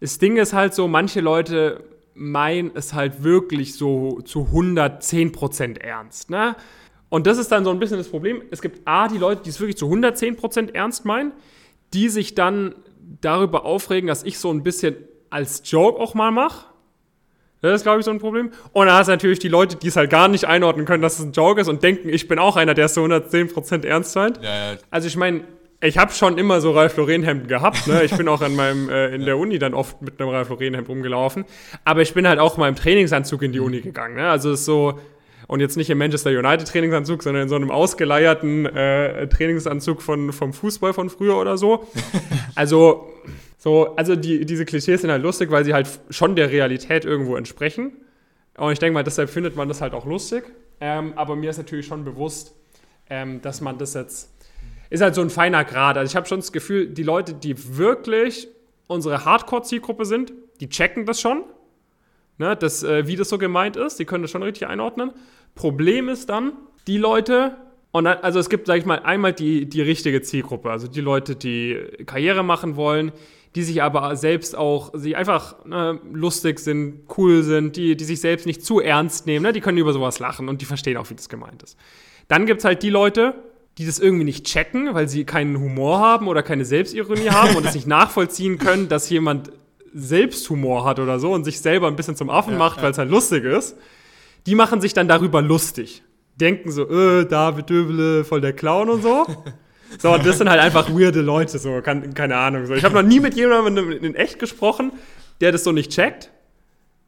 Das Ding ist halt so, manche Leute meinen es halt wirklich so zu 110% ernst, ne? Und das ist dann so ein bisschen das Problem. Es gibt A, die Leute, die es wirklich zu 110% ernst meinen, die sich dann darüber aufregen, dass ich so ein bisschen als Joke auch mal mache Das ist, glaube ich, so ein Problem. Und dann hast du natürlich die Leute, die es halt gar nicht einordnen können, dass es ein Joke ist und denken, ich bin auch einer, der es so 110% ernst meint. Ja, ja. Also ich meine, ich habe schon immer so Ralf Lauren Hemden gehabt. Ne? Ich bin auch in meinem äh, in der Uni dann oft mit einem Ralf Lauren Hemd rumgelaufen. Aber ich bin halt auch mal im Trainingsanzug in die Uni gegangen. Ne? Also es ist so und jetzt nicht im Manchester United Trainingsanzug, sondern in so einem ausgeleierten äh, Trainingsanzug von, vom Fußball von früher oder so. *laughs* Also, so, also die, diese Klischees sind halt lustig, weil sie halt schon der Realität irgendwo entsprechen. Und ich denke mal, deshalb findet man das halt auch lustig. Ähm, aber mir ist natürlich schon bewusst, ähm, dass man das jetzt. Ist halt so ein feiner Grad. Also ich habe schon das Gefühl, die Leute, die wirklich unsere Hardcore-Zielgruppe sind, die checken das schon. Ne, das, äh, wie das so gemeint ist, die können das schon richtig einordnen. Problem ist dann, die Leute, und dann, also es gibt, sag ich mal, einmal die, die richtige Zielgruppe, also die Leute, die Karriere machen wollen, die sich aber selbst auch, sie einfach ne, lustig sind, cool sind, die, die sich selbst nicht zu ernst nehmen, ne, die können über sowas lachen und die verstehen auch, wie das gemeint ist. Dann gibt es halt die Leute, die das irgendwie nicht checken, weil sie keinen Humor haben oder keine Selbstironie *laughs* haben und es nicht nachvollziehen können, dass jemand Selbsthumor hat oder so und sich selber ein bisschen zum Affen Ja, macht, weil es halt lustig ist die machen sich dann darüber lustig. Denken so, äh, David Döbele, voll der Clown und so. So, und das sind halt einfach weirde Leute, so, kann, keine Ahnung. So. Ich habe noch nie mit jemandem in echt gesprochen, der das so nicht checkt.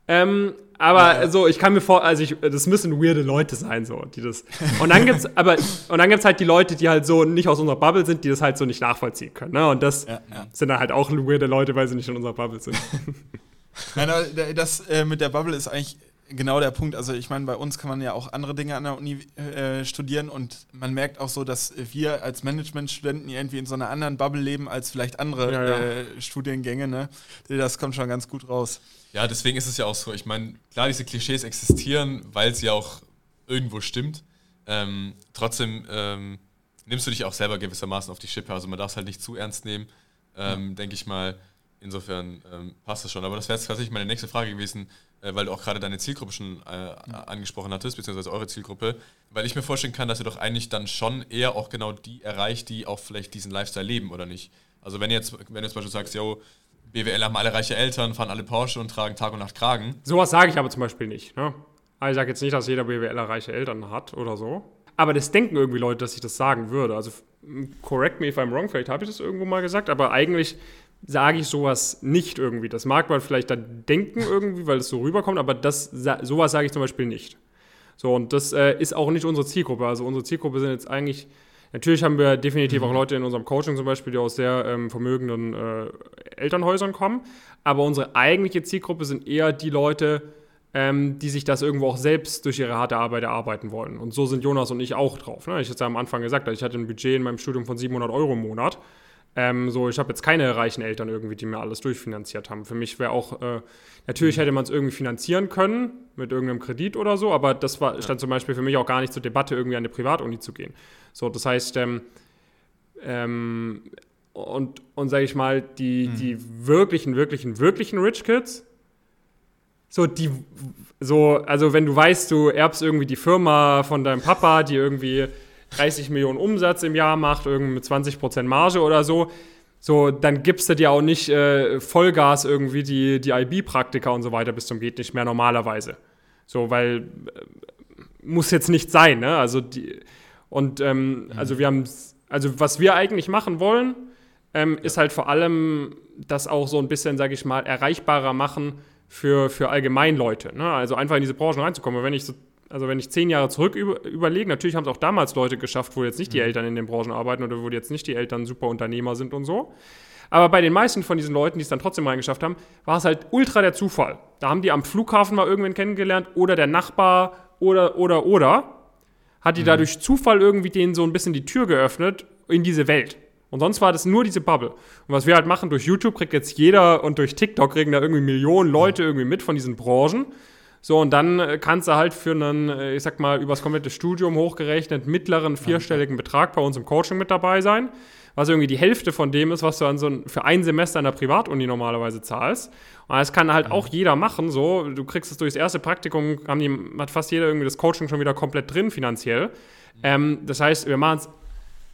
Ähm, aber Ja. so, ich kann mir vor, also ich, das müssen weirde Leute sein, so, die das. Und dann gibt's, aber, und dann gibt's halt die Leute, die halt so nicht aus unserer Bubble sind, die das halt so nicht nachvollziehen können. Ne? Und das Ja, ja. sind dann halt auch weirde Leute, weil sie nicht in unserer Bubble sind. Nein, aber da- das äh, mit der Bubble ist eigentlich genau der Punkt. Also ich meine, bei uns kann man ja auch andere Dinge an der Uni äh, studieren und man merkt auch so, dass wir als Managementstudenten irgendwie in so einer anderen Bubble leben als vielleicht andere Ja, ja. Äh, Studiengänge. Ne? Das kommt schon ganz gut raus. Ja, deswegen ist es ja auch so. Ich meine, klar, diese Klischees existieren, weil sie auch irgendwo stimmt. Ähm, trotzdem ähm, nimmst du dich auch selber gewissermaßen auf die Schippe. Also man darf es halt nicht zu ernst nehmen, ähm, denke ich mal. Insofern ähm, passt das schon. Aber das wäre jetzt tatsächlich meine nächste Frage gewesen, weil du auch gerade deine Zielgruppe schon äh, angesprochen hattest, beziehungsweise eure Zielgruppe. Weil ich mir vorstellen kann, dass ihr doch eigentlich dann schon eher auch genau die erreicht, die auch vielleicht diesen Lifestyle leben, oder nicht? Also wenn jetzt, wenn du zum Beispiel sagst, yo, BWL haben alle reiche Eltern, fahren alle Porsche und tragen Tag und Nacht Kragen. Sowas sage ich aber zum Beispiel nicht. Ne? Also ich sage jetzt nicht, dass jeder BWLer reiche Eltern hat oder so. Aber das denken irgendwie Leute, dass ich das sagen würde. Also correct me if I'm wrong, vielleicht habe ich das irgendwo mal gesagt, aber eigentlich sage ich sowas nicht irgendwie. Das mag man vielleicht dann denken irgendwie, weil es so rüberkommt, aber das, sowas sage ich zum Beispiel nicht. So, und das äh, ist auch nicht unsere Zielgruppe. Also unsere Zielgruppe sind jetzt eigentlich, natürlich haben wir definitiv auch Leute in unserem Coaching zum Beispiel, die aus sehr ähm, vermögenden äh, Elternhäusern kommen. Aber unsere eigentliche Zielgruppe sind eher die Leute, ähm, die sich das irgendwo auch selbst durch ihre harte Arbeit erarbeiten wollen. Und so sind Jonas und ich auch drauf. Ne? Ich hatte ja am Anfang gesagt, ich hatte ein Budget in meinem Studium von 700 Euro im Monat. Ähm, so, ich habe jetzt keine reichen Eltern irgendwie, die mir alles durchfinanziert haben. Für mich wäre auch, äh, natürlich hätte man es irgendwie finanzieren können mit irgendeinem Kredit oder so, aber das war, stand zum Beispiel für mich auch gar nicht zur Debatte, irgendwie an eine Privatuni zu gehen. So, das heißt, ähm, ähm, und, und sage ich mal, die, die wirklichen, wirklichen, wirklichen Rich Kids, so die, so, also wenn du weißt, du erbst irgendwie die Firma von deinem Papa, die irgendwie 30 Millionen Umsatz im Jahr macht, irgendwie mit 20% Marge oder so, so, dann gibst du dir auch nicht äh, Vollgas irgendwie die, die IB-Praktika und so weiter bis zum geht nicht mehr normalerweise. So, weil äh, muss jetzt nicht sein, ne? Also die, und ähm, also wir haben, also was wir eigentlich machen wollen, ähm, ist halt vor allem das auch so ein bisschen, sage ich mal, erreichbarer machen für, für Allgemeinleute. Ne? Also einfach in diese Branchen reinzukommen. Wenn ich so, also wenn ich zehn Jahre zurück über, überlege, natürlich haben es auch damals Leute geschafft, wo jetzt nicht die Eltern in den Branchen arbeiten oder wo jetzt nicht die Eltern super Unternehmer sind und so. Aber bei den meisten von diesen Leuten, die es dann trotzdem reingeschafft haben, war es halt ultra der Zufall. Da haben die am Flughafen mal irgendwen kennengelernt oder der Nachbar oder, oder, oder. Hat die dadurch Zufall irgendwie denen so ein bisschen die Tür geöffnet in diese Welt. Und sonst war das nur diese Bubble. Und was wir halt machen, durch YouTube kriegt jetzt jeder und durch TikTok kriegen da irgendwie Millionen Leute irgendwie mit von diesen Branchen. So, und dann äh, kannst du halt für einen, äh, ich sag mal, übers komplette Studium hochgerechnet mittleren vierstelligen Betrag bei uns im Coaching mit dabei sein. Was irgendwie die Hälfte von dem ist, was du an so ein, für ein Semester an der Privatuni normalerweise zahlst. Und das kann halt auch jeder machen. So, du kriegst es durchs erste Praktikum, haben die, hat fast jeder irgendwie das Coaching schon wieder komplett drin finanziell. Ähm, das heißt, wir machen es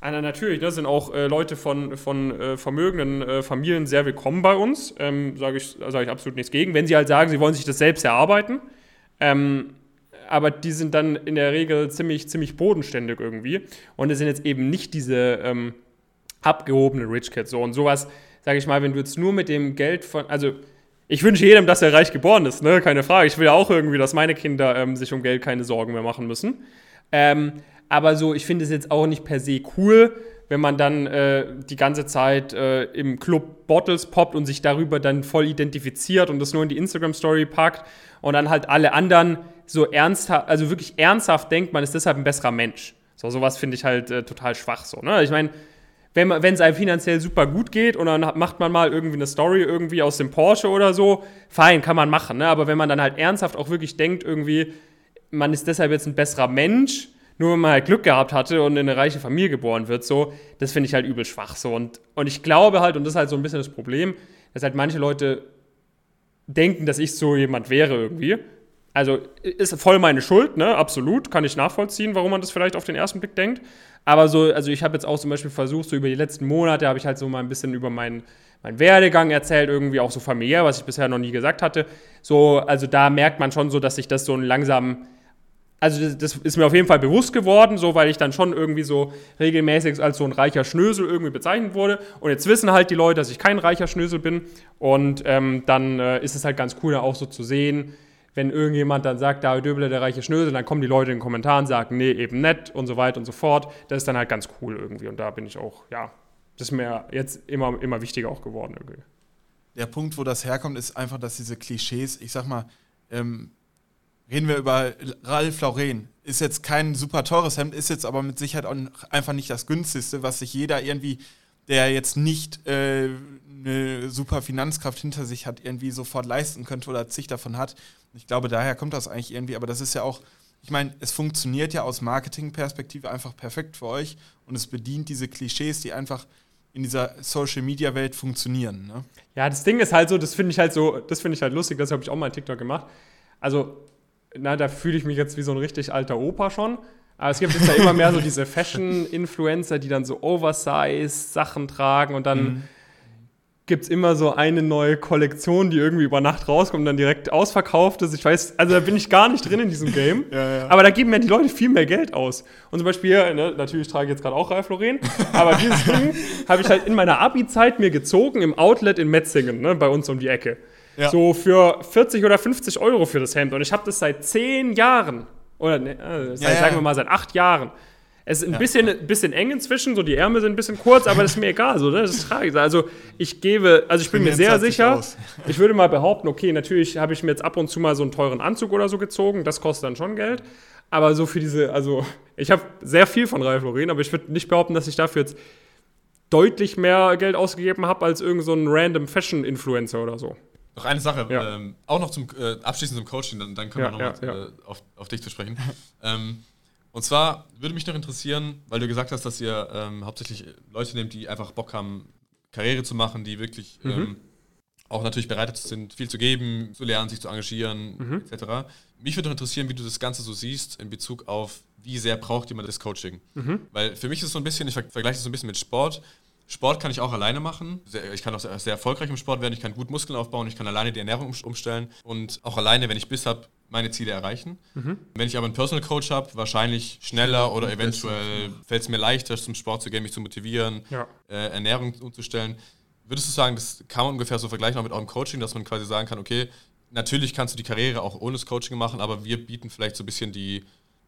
Ah, na, natürlich, ne, sind auch äh, Leute von, von äh, vermögenden äh, Familien sehr willkommen bei uns. Ähm, Sage ich, sag ich absolut nichts gegen. Wenn sie halt sagen, sie wollen sich das selbst erarbeiten. Ähm, aber die sind dann in der Regel ziemlich, ziemlich bodenständig irgendwie. Und es sind jetzt eben nicht diese ähm, abgehobene Rich Kids. So und sowas, sage ich mal, wenn du jetzt nur mit dem Geld von, also ich wünsche jedem, dass er reich geboren ist, ne? Keine Frage. Ich will ja auch irgendwie, dass meine Kinder ähm, sich um Geld keine Sorgen mehr machen müssen. Ähm, aber so, ich finde es jetzt auch nicht per se cool, wenn man dann äh, die ganze Zeit äh, im Club Bottles poppt und sich darüber dann voll identifiziert und das nur in die Instagram-Story packt und dann halt alle anderen so ernsthaft, also wirklich ernsthaft denkt, man ist deshalb ein besserer Mensch. So, sowas finde ich halt äh, total schwach so. Ne? Ich meine, wenn es einem finanziell super gut geht und dann macht man mal irgendwie eine Story irgendwie aus dem Porsche oder so, fein, kann man machen. Ne? Aber wenn man dann halt ernsthaft auch wirklich denkt, irgendwie, man ist deshalb jetzt ein besserer Mensch, nur wenn man halt Glück gehabt hatte und in eine reiche Familie geboren wird, so, das finde ich halt übel schwach. So. Und, und ich glaube halt, und das ist halt so ein bisschen das Problem, dass halt manche Leute denken, dass ich so jemand wäre irgendwie. Also ist voll meine Schuld, ne? Absolut, kann ich nachvollziehen, warum man das vielleicht auf den ersten Blick denkt. Aber so, also ich habe jetzt auch zum Beispiel versucht, so über die letzten Monate habe ich halt so mal ein bisschen über meinen mein Werdegang erzählt, irgendwie auch so familiär, was ich bisher noch nie gesagt hatte. So, also da merkt man schon so, dass sich das so langsam, also das, das, ist mir auf jeden Fall bewusst geworden, so weil ich dann schon irgendwie so regelmäßig als so ein reicher Schnösel irgendwie bezeichnet wurde. Und jetzt wissen halt die Leute, dass ich kein reicher Schnösel bin. Und ähm, dann äh, ist es halt ganz cool, auch so zu sehen, wenn irgendjemand dann sagt, David Döbele, der reiche Schnösel, dann kommen die Leute in den Kommentaren und sagen, nee, eben nett und so weiter und so fort. Das ist dann halt ganz cool irgendwie. Und da bin ich auch, ja, das ist mir jetzt immer, immer wichtiger auch geworden irgendwie. Der Punkt, wo das herkommt, ist einfach, dass diese Klischees, ich sag mal, ähm, reden wir über Ralf Lauren, ist jetzt kein super teures Hemd, ist jetzt aber mit Sicherheit auch einfach nicht das günstigste, was sich jeder irgendwie, der jetzt nicht äh, eine super Finanzkraft hinter sich hat, irgendwie sofort leisten könnte oder zig davon hat. Ich glaube, daher kommt das eigentlich irgendwie, aber das ist ja auch, ich meine, es funktioniert ja aus Marketingperspektive einfach perfekt für euch und es bedient diese Klischees, die einfach in dieser Social Media Welt funktionieren. Ne? Ja, das Ding ist halt so, das finde ich halt so, das finde ich halt lustig, das habe ich auch mal in TikTok gemacht. Also, na, da fühle ich mich jetzt wie so ein richtig alter Opa schon. Aber es gibt jetzt ja immer mehr so diese Fashion-Influencer, die dann so Oversize-Sachen tragen und dann. Mhm gibt es immer so eine neue Kollektion, die irgendwie über Nacht rauskommt und dann direkt ausverkauft ist. Ich weiß, also da bin ich gar nicht drin in diesem Game. *laughs* ja, ja. Aber da geben mir die Leute viel mehr Geld aus. Und zum Beispiel, ne, natürlich trage ich jetzt gerade auch Ralf Lauren, aber dieses Ding *laughs* habe ich halt in meiner Abi-Zeit mir gezogen im Outlet in Metzingen, ne, bei uns um die Ecke. Ja. So für 40 oder 50 Euro für das Hemd. Und ich habe das seit zehn Jahren. Oder ne, äh, seit, sagen wir mal seit acht Jahren. Es ist ein ja. bisschen, bisschen eng inzwischen, so die Ärmel sind ein bisschen kurz, aber das ist mir egal. So, ne? Das ist tragisch. Also ich gebe, also ich bin mir sehr sicher, *laughs* ich würde mal behaupten, okay, natürlich habe ich mir jetzt ab und zu mal so einen teuren Anzug oder so gezogen, das kostet dann schon Geld. Aber so für diese, also ich habe sehr viel von Ralf Lauren, aber ich würde nicht behaupten, dass ich dafür jetzt deutlich mehr Geld ausgegeben habe als irgendein so random Fashion-Influencer oder so. Noch eine Sache, ja. ähm, auch noch zum äh, abschließend zum Coaching, dann, dann können ja, wir nochmal ja, äh, auf, auf dich zu sprechen. *laughs* ähm, und zwar würde mich noch interessieren, weil du gesagt hast, dass ihr ähm, hauptsächlich Leute nehmt, die einfach Bock haben, Karriere zu machen, die wirklich mhm. ähm, auch natürlich bereit sind, viel zu geben, zu lernen, sich zu engagieren, mhm. etc. Mich würde noch interessieren, wie du das Ganze so siehst in Bezug auf, wie sehr braucht jemand das Coaching. Mhm. Weil für mich ist es so ein bisschen, ich vergleiche es so ein bisschen mit Sport. Sport kann ich auch alleine machen. Ich kann auch sehr, sehr erfolgreich im Sport werden. Ich kann gut Muskeln aufbauen. Ich kann alleine die Ernährung umstellen. Und auch alleine, wenn ich Biss habe, meine Ziele erreichen. Mhm. Wenn ich aber einen Personal Coach habe, wahrscheinlich schneller oder eventuell fällt es mir leichter, zum Sport zu gehen, mich zu motivieren, ja. äh, Ernährung umzustellen. Würdest du sagen, das kann man ungefähr so vergleichen auch mit eurem Coaching, dass man quasi sagen kann, okay, natürlich kannst du die Karriere auch ohne das Coaching machen, aber wir bieten vielleicht so ein bisschen die,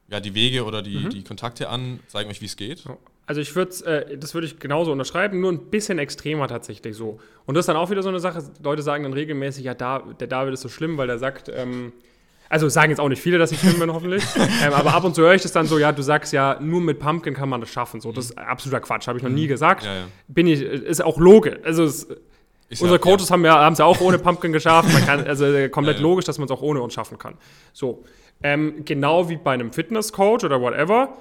ja, die Wege oder die, mhm. die Kontakte an, zeigen euch, wie es geht? Also ich würde äh, das würde ich genauso unterschreiben, nur ein bisschen extremer tatsächlich so. Und das ist dann auch wieder so eine Sache, Leute sagen dann regelmäßig, ja, da, der David ist so schlimm, weil der sagt, ähm, also sagen jetzt auch nicht viele, dass ich schlimm bin, hoffentlich. *laughs* ähm, aber ab und zu höre ich das dann so, ja, du sagst ja, nur mit Pumpkin kann man das schaffen. So, das ist absoluter Quatsch, habe ich noch nie mhm. gesagt. Ja, ja. Bin ich, ist auch logisch. Also es, unsere Coaches ja. haben ja es ja auch ohne Pumpkin geschafft. Man kann, also äh, komplett *laughs* logisch, dass man es auch ohne uns schaffen kann. So, ähm, genau wie bei einem Fitnesscoach oder whatever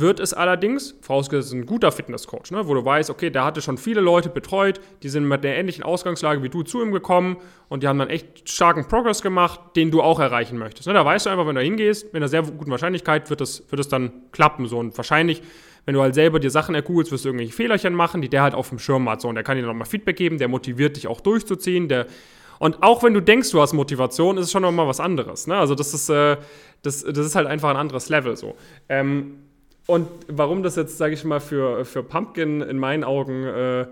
wird es allerdings, vorausgesetzt ein guter Fitnesscoach, ne, wo du weißt, okay, der hatte schon viele Leute betreut, die sind mit der ähnlichen Ausgangslage wie du zu ihm gekommen und die haben dann echt starken Progress gemacht, den du auch erreichen möchtest. Ne, da weißt du einfach, wenn du hingehst, mit einer sehr guten Wahrscheinlichkeit wird es, wird dann klappen. So. Und wahrscheinlich, wenn du halt selber dir Sachen ergoogelst, wirst du irgendwelche Fehlerchen machen, die der halt auf dem Schirm hat. So, und der kann dir nochmal Feedback geben, der motiviert dich auch durchzuziehen, der und auch wenn du denkst, du hast Motivation, ist es schon nochmal was anderes. Ne? Also das ist, äh, das, das ist halt einfach ein anderes Level so. Ähm, und warum das jetzt, sage ich mal, für, für Pumpkin in meinen Augen äh,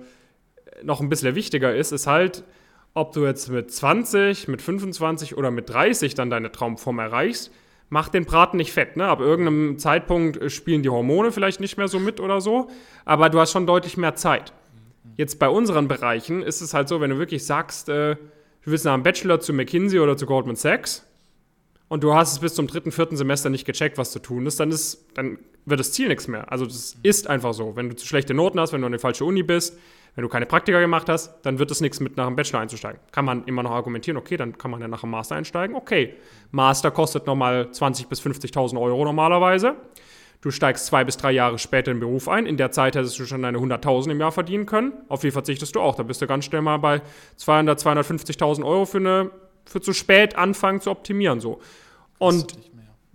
noch ein bisschen wichtiger ist, ist halt, ob du jetzt mit 20, mit 25 oder mit 30 dann deine Traumform erreichst, macht den Braten nicht fett. Ne? Ab irgendeinem Zeitpunkt spielen die Hormone vielleicht nicht mehr so mit oder so, aber du hast schon deutlich mehr Zeit. Jetzt bei unseren Bereichen ist es halt so, wenn du wirklich sagst, äh, du willst nach einem Bachelor zu McKinsey oder zu Goldman Sachs und du hast es bis zum dritten, vierten Semester nicht gecheckt, was zu tun ist, dann, ist, dann wird das Ziel nichts mehr. Also das ist einfach so. Wenn du zu schlechte Noten hast, wenn du an der falsche Uni bist, wenn du keine Praktika gemacht hast, dann wird es nichts mit nach dem Bachelor einzusteigen. Kann man immer noch argumentieren, okay, dann kann man ja nach dem Master einsteigen. Okay, Master kostet nochmal 20.000 bis 50.000 Euro normalerweise. Du steigst zwei bis drei Jahre später in den Beruf ein. In der Zeit hättest du schon deine 100.000 im Jahr verdienen können. Auf die verzichtest du auch. Da bist du ganz schnell mal bei 200.000, 250.000 Euro für, eine, für zu spät anfangen zu optimieren. So. Und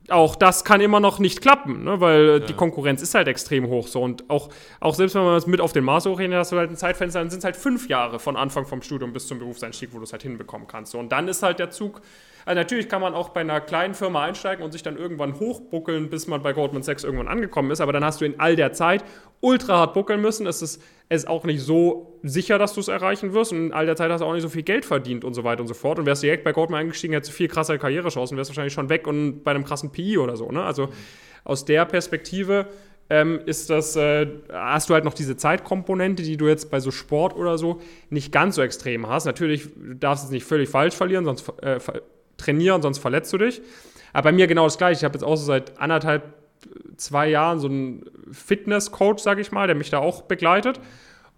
auch das kann immer noch nicht klappen, ne? weil ja. die Konkurrenz ist halt extrem hoch. So. Und auch, auch selbst wenn man es mit auf den Mars hochrechnet, hast du halt ein Zeitfenster, dann sind es halt fünf Jahre von Anfang vom Studium bis zum Berufseinstieg, wo du es halt hinbekommen kannst. So. Und dann ist halt der Zug also natürlich kann man auch bei einer kleinen Firma einsteigen und sich dann irgendwann hochbuckeln, bis man bei Goldman Sachs irgendwann angekommen ist. Aber dann hast du in all der Zeit ultra hart buckeln müssen. Es ist, ist auch nicht so sicher, dass du es erreichen wirst. Und in all der Zeit hast du auch nicht so viel Geld verdient und so weiter und so fort. Und wärst direkt bei Goldman eingestiegen, hättest du viel krassere Karrierechancen, wärst wahrscheinlich schon weg und bei einem krassen PI oder so. Ne? Also aus der Perspektive ähm, ist das, äh, hast du halt noch diese Zeitkomponente, die du jetzt bei so Sport oder so nicht ganz so extrem hast. Natürlich darfst du es nicht völlig falsch verlieren, sonst äh, trainieren, sonst verletzt du dich. Aber bei mir genau das gleiche. Ich habe jetzt auch so seit anderthalb, zwei Jahren so einen Fitness-Coach, sage ich mal, der mich da auch begleitet.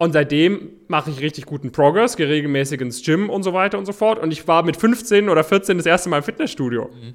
Und seitdem mache ich richtig guten Progress, gehe regelmäßig ins Gym und so weiter und so fort. Und ich war mit 15 oder 14 das erste Mal im Fitnessstudio. Mhm.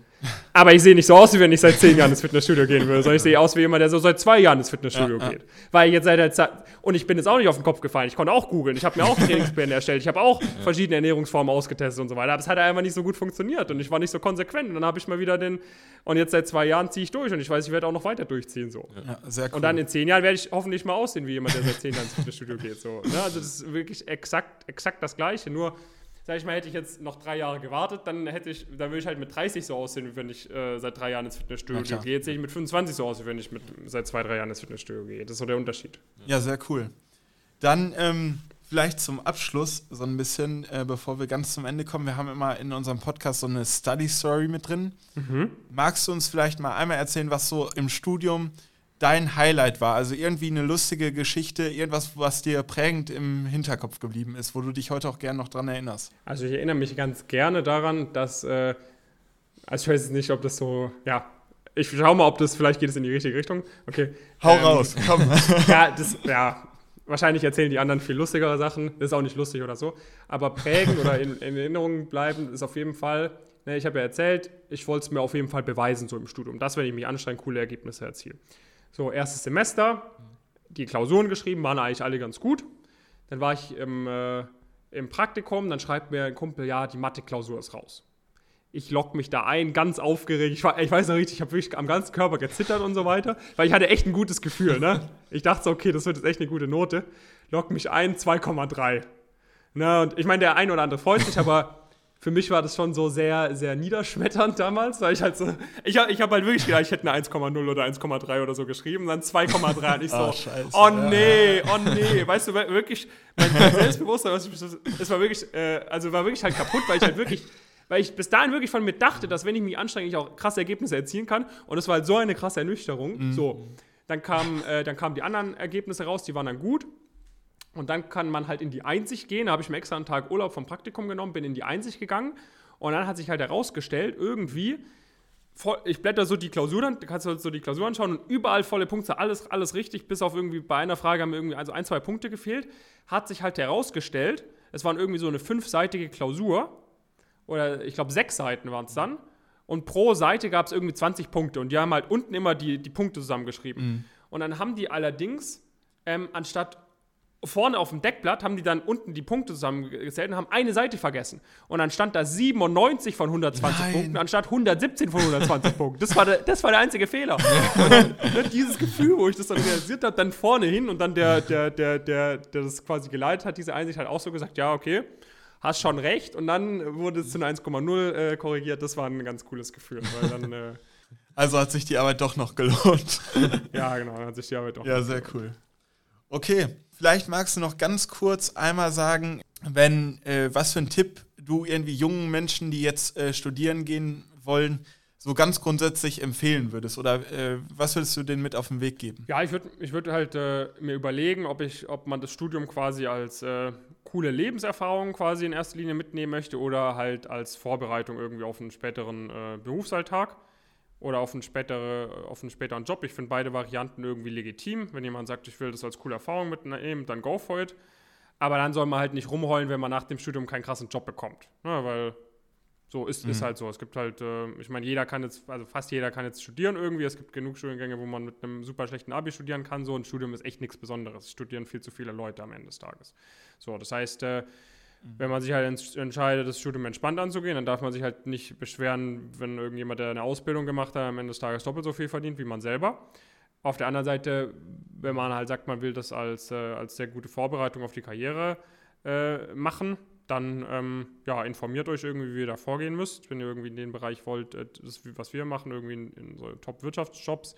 Aber ich sehe nicht so aus, wie wenn ich seit 10 *laughs* Jahren ins Fitnessstudio gehen würde, sondern ich sehe aus wie jemand, der so seit zwei Jahren ins Fitnessstudio ja, geht. Ja. Weil jetzt seit der Zeit, und ich bin jetzt auch nicht auf den Kopf gefallen. Ich konnte auch googeln. Ich habe mir auch *laughs* Trainingspläne erstellt. Ich habe auch verschiedene Ernährungsformen ausgetestet und so weiter. Aber es hat einfach nicht so gut funktioniert und ich war nicht so konsequent. Und dann habe ich mal wieder den, und jetzt seit zwei Jahren ziehe ich durch und ich weiß, ich werde auch noch weiter durchziehen. So. Ja, cool. Und dann in zehn Jahren werde ich hoffentlich mal aussehen wie jemand, der seit zehn Jahren ins Fitnessstudio geht. So, ne? Also das ist wirklich exakt, exakt das Gleiche. Nur, sag ich mal, hätte ich jetzt noch drei Jahre gewartet, dann hätte ich, dann würde ich halt mit 30 so aussehen, wie wenn ich äh, seit drei Jahren ins Fitnessstudio gehe. Jetzt sehe ich mit 25 so aus, wie wenn ich mit, seit zwei, drei Jahren ins Fitnessstudio gehe. Das ist so der Unterschied. Ja, sehr cool. Dann ähm, vielleicht zum Abschluss so ein bisschen, äh, bevor wir ganz zum Ende kommen. Wir haben immer in unserem Podcast so eine Study Story mit drin. Mhm. Magst du uns vielleicht mal einmal erzählen, was so im Studium dein Highlight war? Also irgendwie eine lustige Geschichte, irgendwas, was dir prägend im Hinterkopf geblieben ist, wo du dich heute auch gerne noch dran erinnerst. Also ich erinnere mich ganz gerne daran, dass, äh, also ich weiß jetzt nicht, ob das so, ja, ich schau mal, ob das, vielleicht geht es in die richtige Richtung. Okay. Hau ähm, raus, komm. *laughs* ja, das, ja, wahrscheinlich erzählen die anderen viel lustigere Sachen. Das ist auch nicht lustig oder so. Aber prägen oder in, in, Erinnerung bleiben ist auf jeden Fall, ne, ich habe ja erzählt, ich wollte es mir auf jeden Fall beweisen, so im Studium. Das, wenn ich mich anstrenge, coole Ergebnisse erziele. So, erstes Semester, die Klausuren geschrieben, waren eigentlich alle ganz gut. Dann war ich im, äh, im Praktikum, dann schreibt mir ein Kumpel, ja, die Mathe-Klausur ist raus. Ich logge mich da ein, ganz aufgeregt. Ich, war, ich weiß noch richtig, ich habe wirklich am ganzen Körper gezittert und so weiter, weil ich hatte echt ein gutes Gefühl. Ne? Ich dachte so, okay, das wird jetzt echt eine gute Note. Log mich ein, 2,3. Ne? Und ich meine, der ein oder andere freut sich, aber für mich war das schon so sehr, sehr niederschmetternd damals, weil ich halt so, ich, ich habe halt wirklich gedacht, ich hätte eine 1,0 oder 1,3 oder so geschrieben, dann 2,3 und ich so, oh, Scheiße, oh nee, oh nee, weißt du, wirklich, mein, mein Selbstbewusstsein, es war wirklich, äh, also war wirklich halt kaputt, weil ich halt wirklich, weil ich bis dahin wirklich von mir dachte, dass wenn ich mich anstrenge, ich auch krasse Ergebnisse erzielen kann und es war halt so eine krasse Ernüchterung, mhm. so, dann, kam, äh, dann kamen die anderen Ergebnisse raus, die waren dann gut und dann kann man halt in die Einsicht gehen. Da habe ich mir extra einen Tag Urlaub vom Praktikum genommen, bin in die Einsicht gegangen. Und dann hat sich halt herausgestellt, irgendwie, ich blätter so die Klausur dann, kannst du halt so die Klausur anschauen und überall volle Punkte, alles, alles richtig, bis auf irgendwie bei einer Frage haben irgendwie also ein, zwei Punkte gefehlt. Hat sich halt herausgestellt, es waren irgendwie so eine fünfseitige Klausur. Oder ich glaube, sechs Seiten waren es dann. Und pro Seite gab es irgendwie 20 Punkte. Und die haben halt unten immer die, die Punkte zusammengeschrieben. Mhm. Und dann haben die allerdings, ähm, anstatt vorne auf dem Deckblatt haben die dann unten die Punkte zusammengezählt und haben eine Seite vergessen. Und dann stand da 97 von 120 Nein. Punkten anstatt 117 von 120 *laughs* Punkten. Das war, der, das war der einzige Fehler. Dann, ne, dieses Gefühl, wo ich das dann realisiert habe, dann vorne hin und dann der, der, der, der, der das quasi geleitet hat, diese Einsicht hat auch so gesagt, ja, okay, hast schon recht. Und dann wurde es zu einer 1,0 äh, korrigiert. Das war ein ganz cooles Gefühl, weil dann, äh, Also hat sich die Arbeit doch noch gelohnt. *laughs* ja, genau, hat sich die Arbeit auch Ja, sehr cool. Okay, vielleicht magst du noch ganz kurz einmal sagen, wenn äh, was für einen Tipp du irgendwie jungen Menschen, die jetzt äh, studieren gehen wollen, so ganz grundsätzlich empfehlen würdest oder äh, was würdest du denen mit auf den Weg geben? Ja, ich würde ich würd halt äh, mir überlegen, ob, ich, ob man das Studium quasi als äh, coole Lebenserfahrung quasi in erster Linie mitnehmen möchte oder halt als Vorbereitung irgendwie auf einen späteren äh, Berufsalltag oder auf einen, spätere, auf einen späteren Job. Ich finde beide Varianten irgendwie legitim. Wenn jemand sagt, ich will das als coole Erfahrung mitnehmen, dann go for it. Aber dann soll man halt nicht rumheulen, wenn man nach dem Studium keinen krassen Job bekommt. Ja, weil so ist, ist halt so. Es gibt halt, äh, ich meine, jeder kann jetzt, also fast jeder kann jetzt studieren irgendwie. Es gibt genug Studiengänge, wo man mit einem super schlechten Abi studieren kann. So ein Studium ist echt nichts Besonderes. Es studieren viel zu viele Leute am Ende des Tages. So, das heißt, äh, wenn man sich halt ents- entscheidet, das Studium entspannt anzugehen, dann darf man sich halt nicht beschweren, wenn irgendjemand, der eine Ausbildung gemacht hat, am Ende des Tages doppelt so viel verdient wie man selber. Auf der anderen Seite, wenn man halt sagt, man will das als, äh, als sehr gute Vorbereitung auf die Karriere äh, machen, dann ähm, ja, informiert euch irgendwie, wie ihr da vorgehen müsst. Wenn ihr irgendwie in den Bereich wollt, äh, das, was wir machen, irgendwie in, in so Top-Wirtschaftsjobs,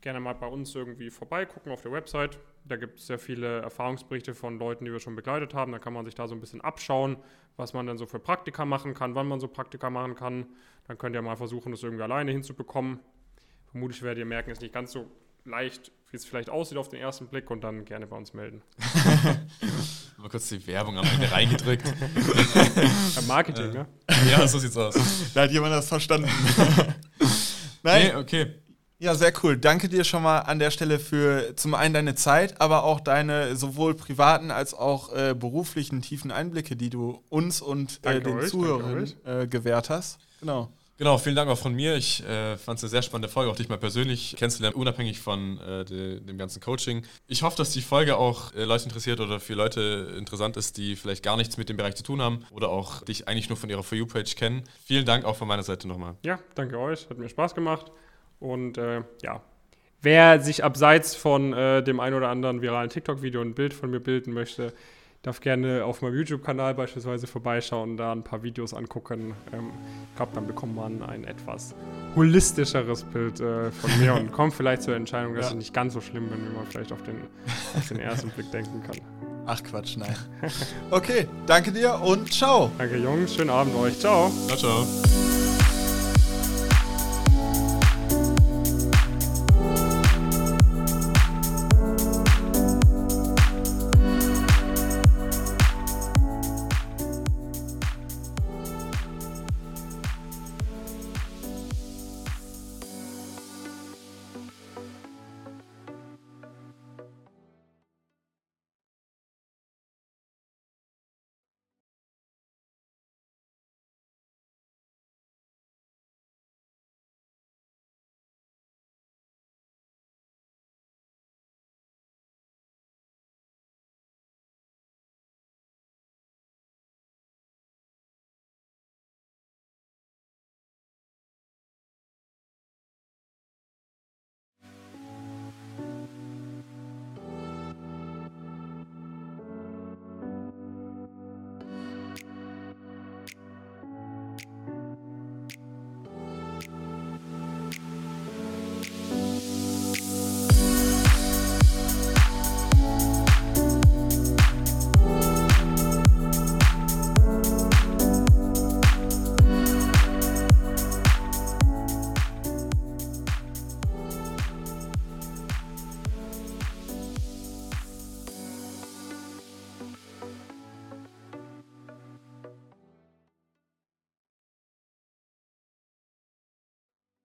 gerne mal bei uns irgendwie vorbeigucken auf der Website. Da gibt es sehr viele Erfahrungsberichte von Leuten, die wir schon begleitet haben. Da kann man sich da so ein bisschen abschauen, was man dann so für Praktika machen kann, wann man so Praktika machen kann. Dann könnt ihr mal versuchen, das irgendwie alleine hinzubekommen. Vermutlich werdet ihr merken, es ist nicht ganz so leicht, wie es vielleicht aussieht auf den ersten Blick und dann gerne bei uns melden. *laughs* Mal kurz die Werbung am Ende reingedrückt. *laughs* Äh, Marketing, ne? ja, so sieht's aus. Da hat jemand das verstanden. *laughs* Nein, Nee, okay. Ja, sehr cool. Danke dir schon mal an der Stelle für zum einen deine Zeit, aber auch deine sowohl privaten als auch äh, beruflichen tiefen Einblicke, die du uns und äh, den euch, Zuhörern äh, gewährt hast. Genau. Genau, vielen Dank auch von mir. Ich äh, fand es eine sehr spannende Folge, auch dich mal persönlich kennenzulernen, unabhängig von äh, de, dem ganzen Coaching. Ich hoffe, dass die Folge auch äh, Leute interessiert oder für Leute interessant ist, die vielleicht gar nichts mit dem Bereich zu tun haben oder auch dich eigentlich nur von ihrer For You-Page kennen. Vielen Dank auch von meiner Seite nochmal. Ja, danke euch. Hat mir Spaß gemacht. Und äh, ja, wer sich abseits von äh, dem ein oder anderen viralen TikTok-Video ein Bild von mir bilden möchte, darf gerne auf meinem YouTube-Kanal beispielsweise vorbeischauen, da ein paar Videos angucken. Ähm, ich glaube, dann bekommt man ein etwas holistischeres Bild äh, von mir und *laughs* kommt vielleicht zur Entscheidung, dass Ja. ich nicht ganz so schlimm bin, wie man vielleicht auf den, auf den ersten Blick denken kann. Ach Quatsch, nein. *laughs* Okay, danke dir und ciao. Danke Jungs, schönen Abend euch. Ciao. Ciao, ciao.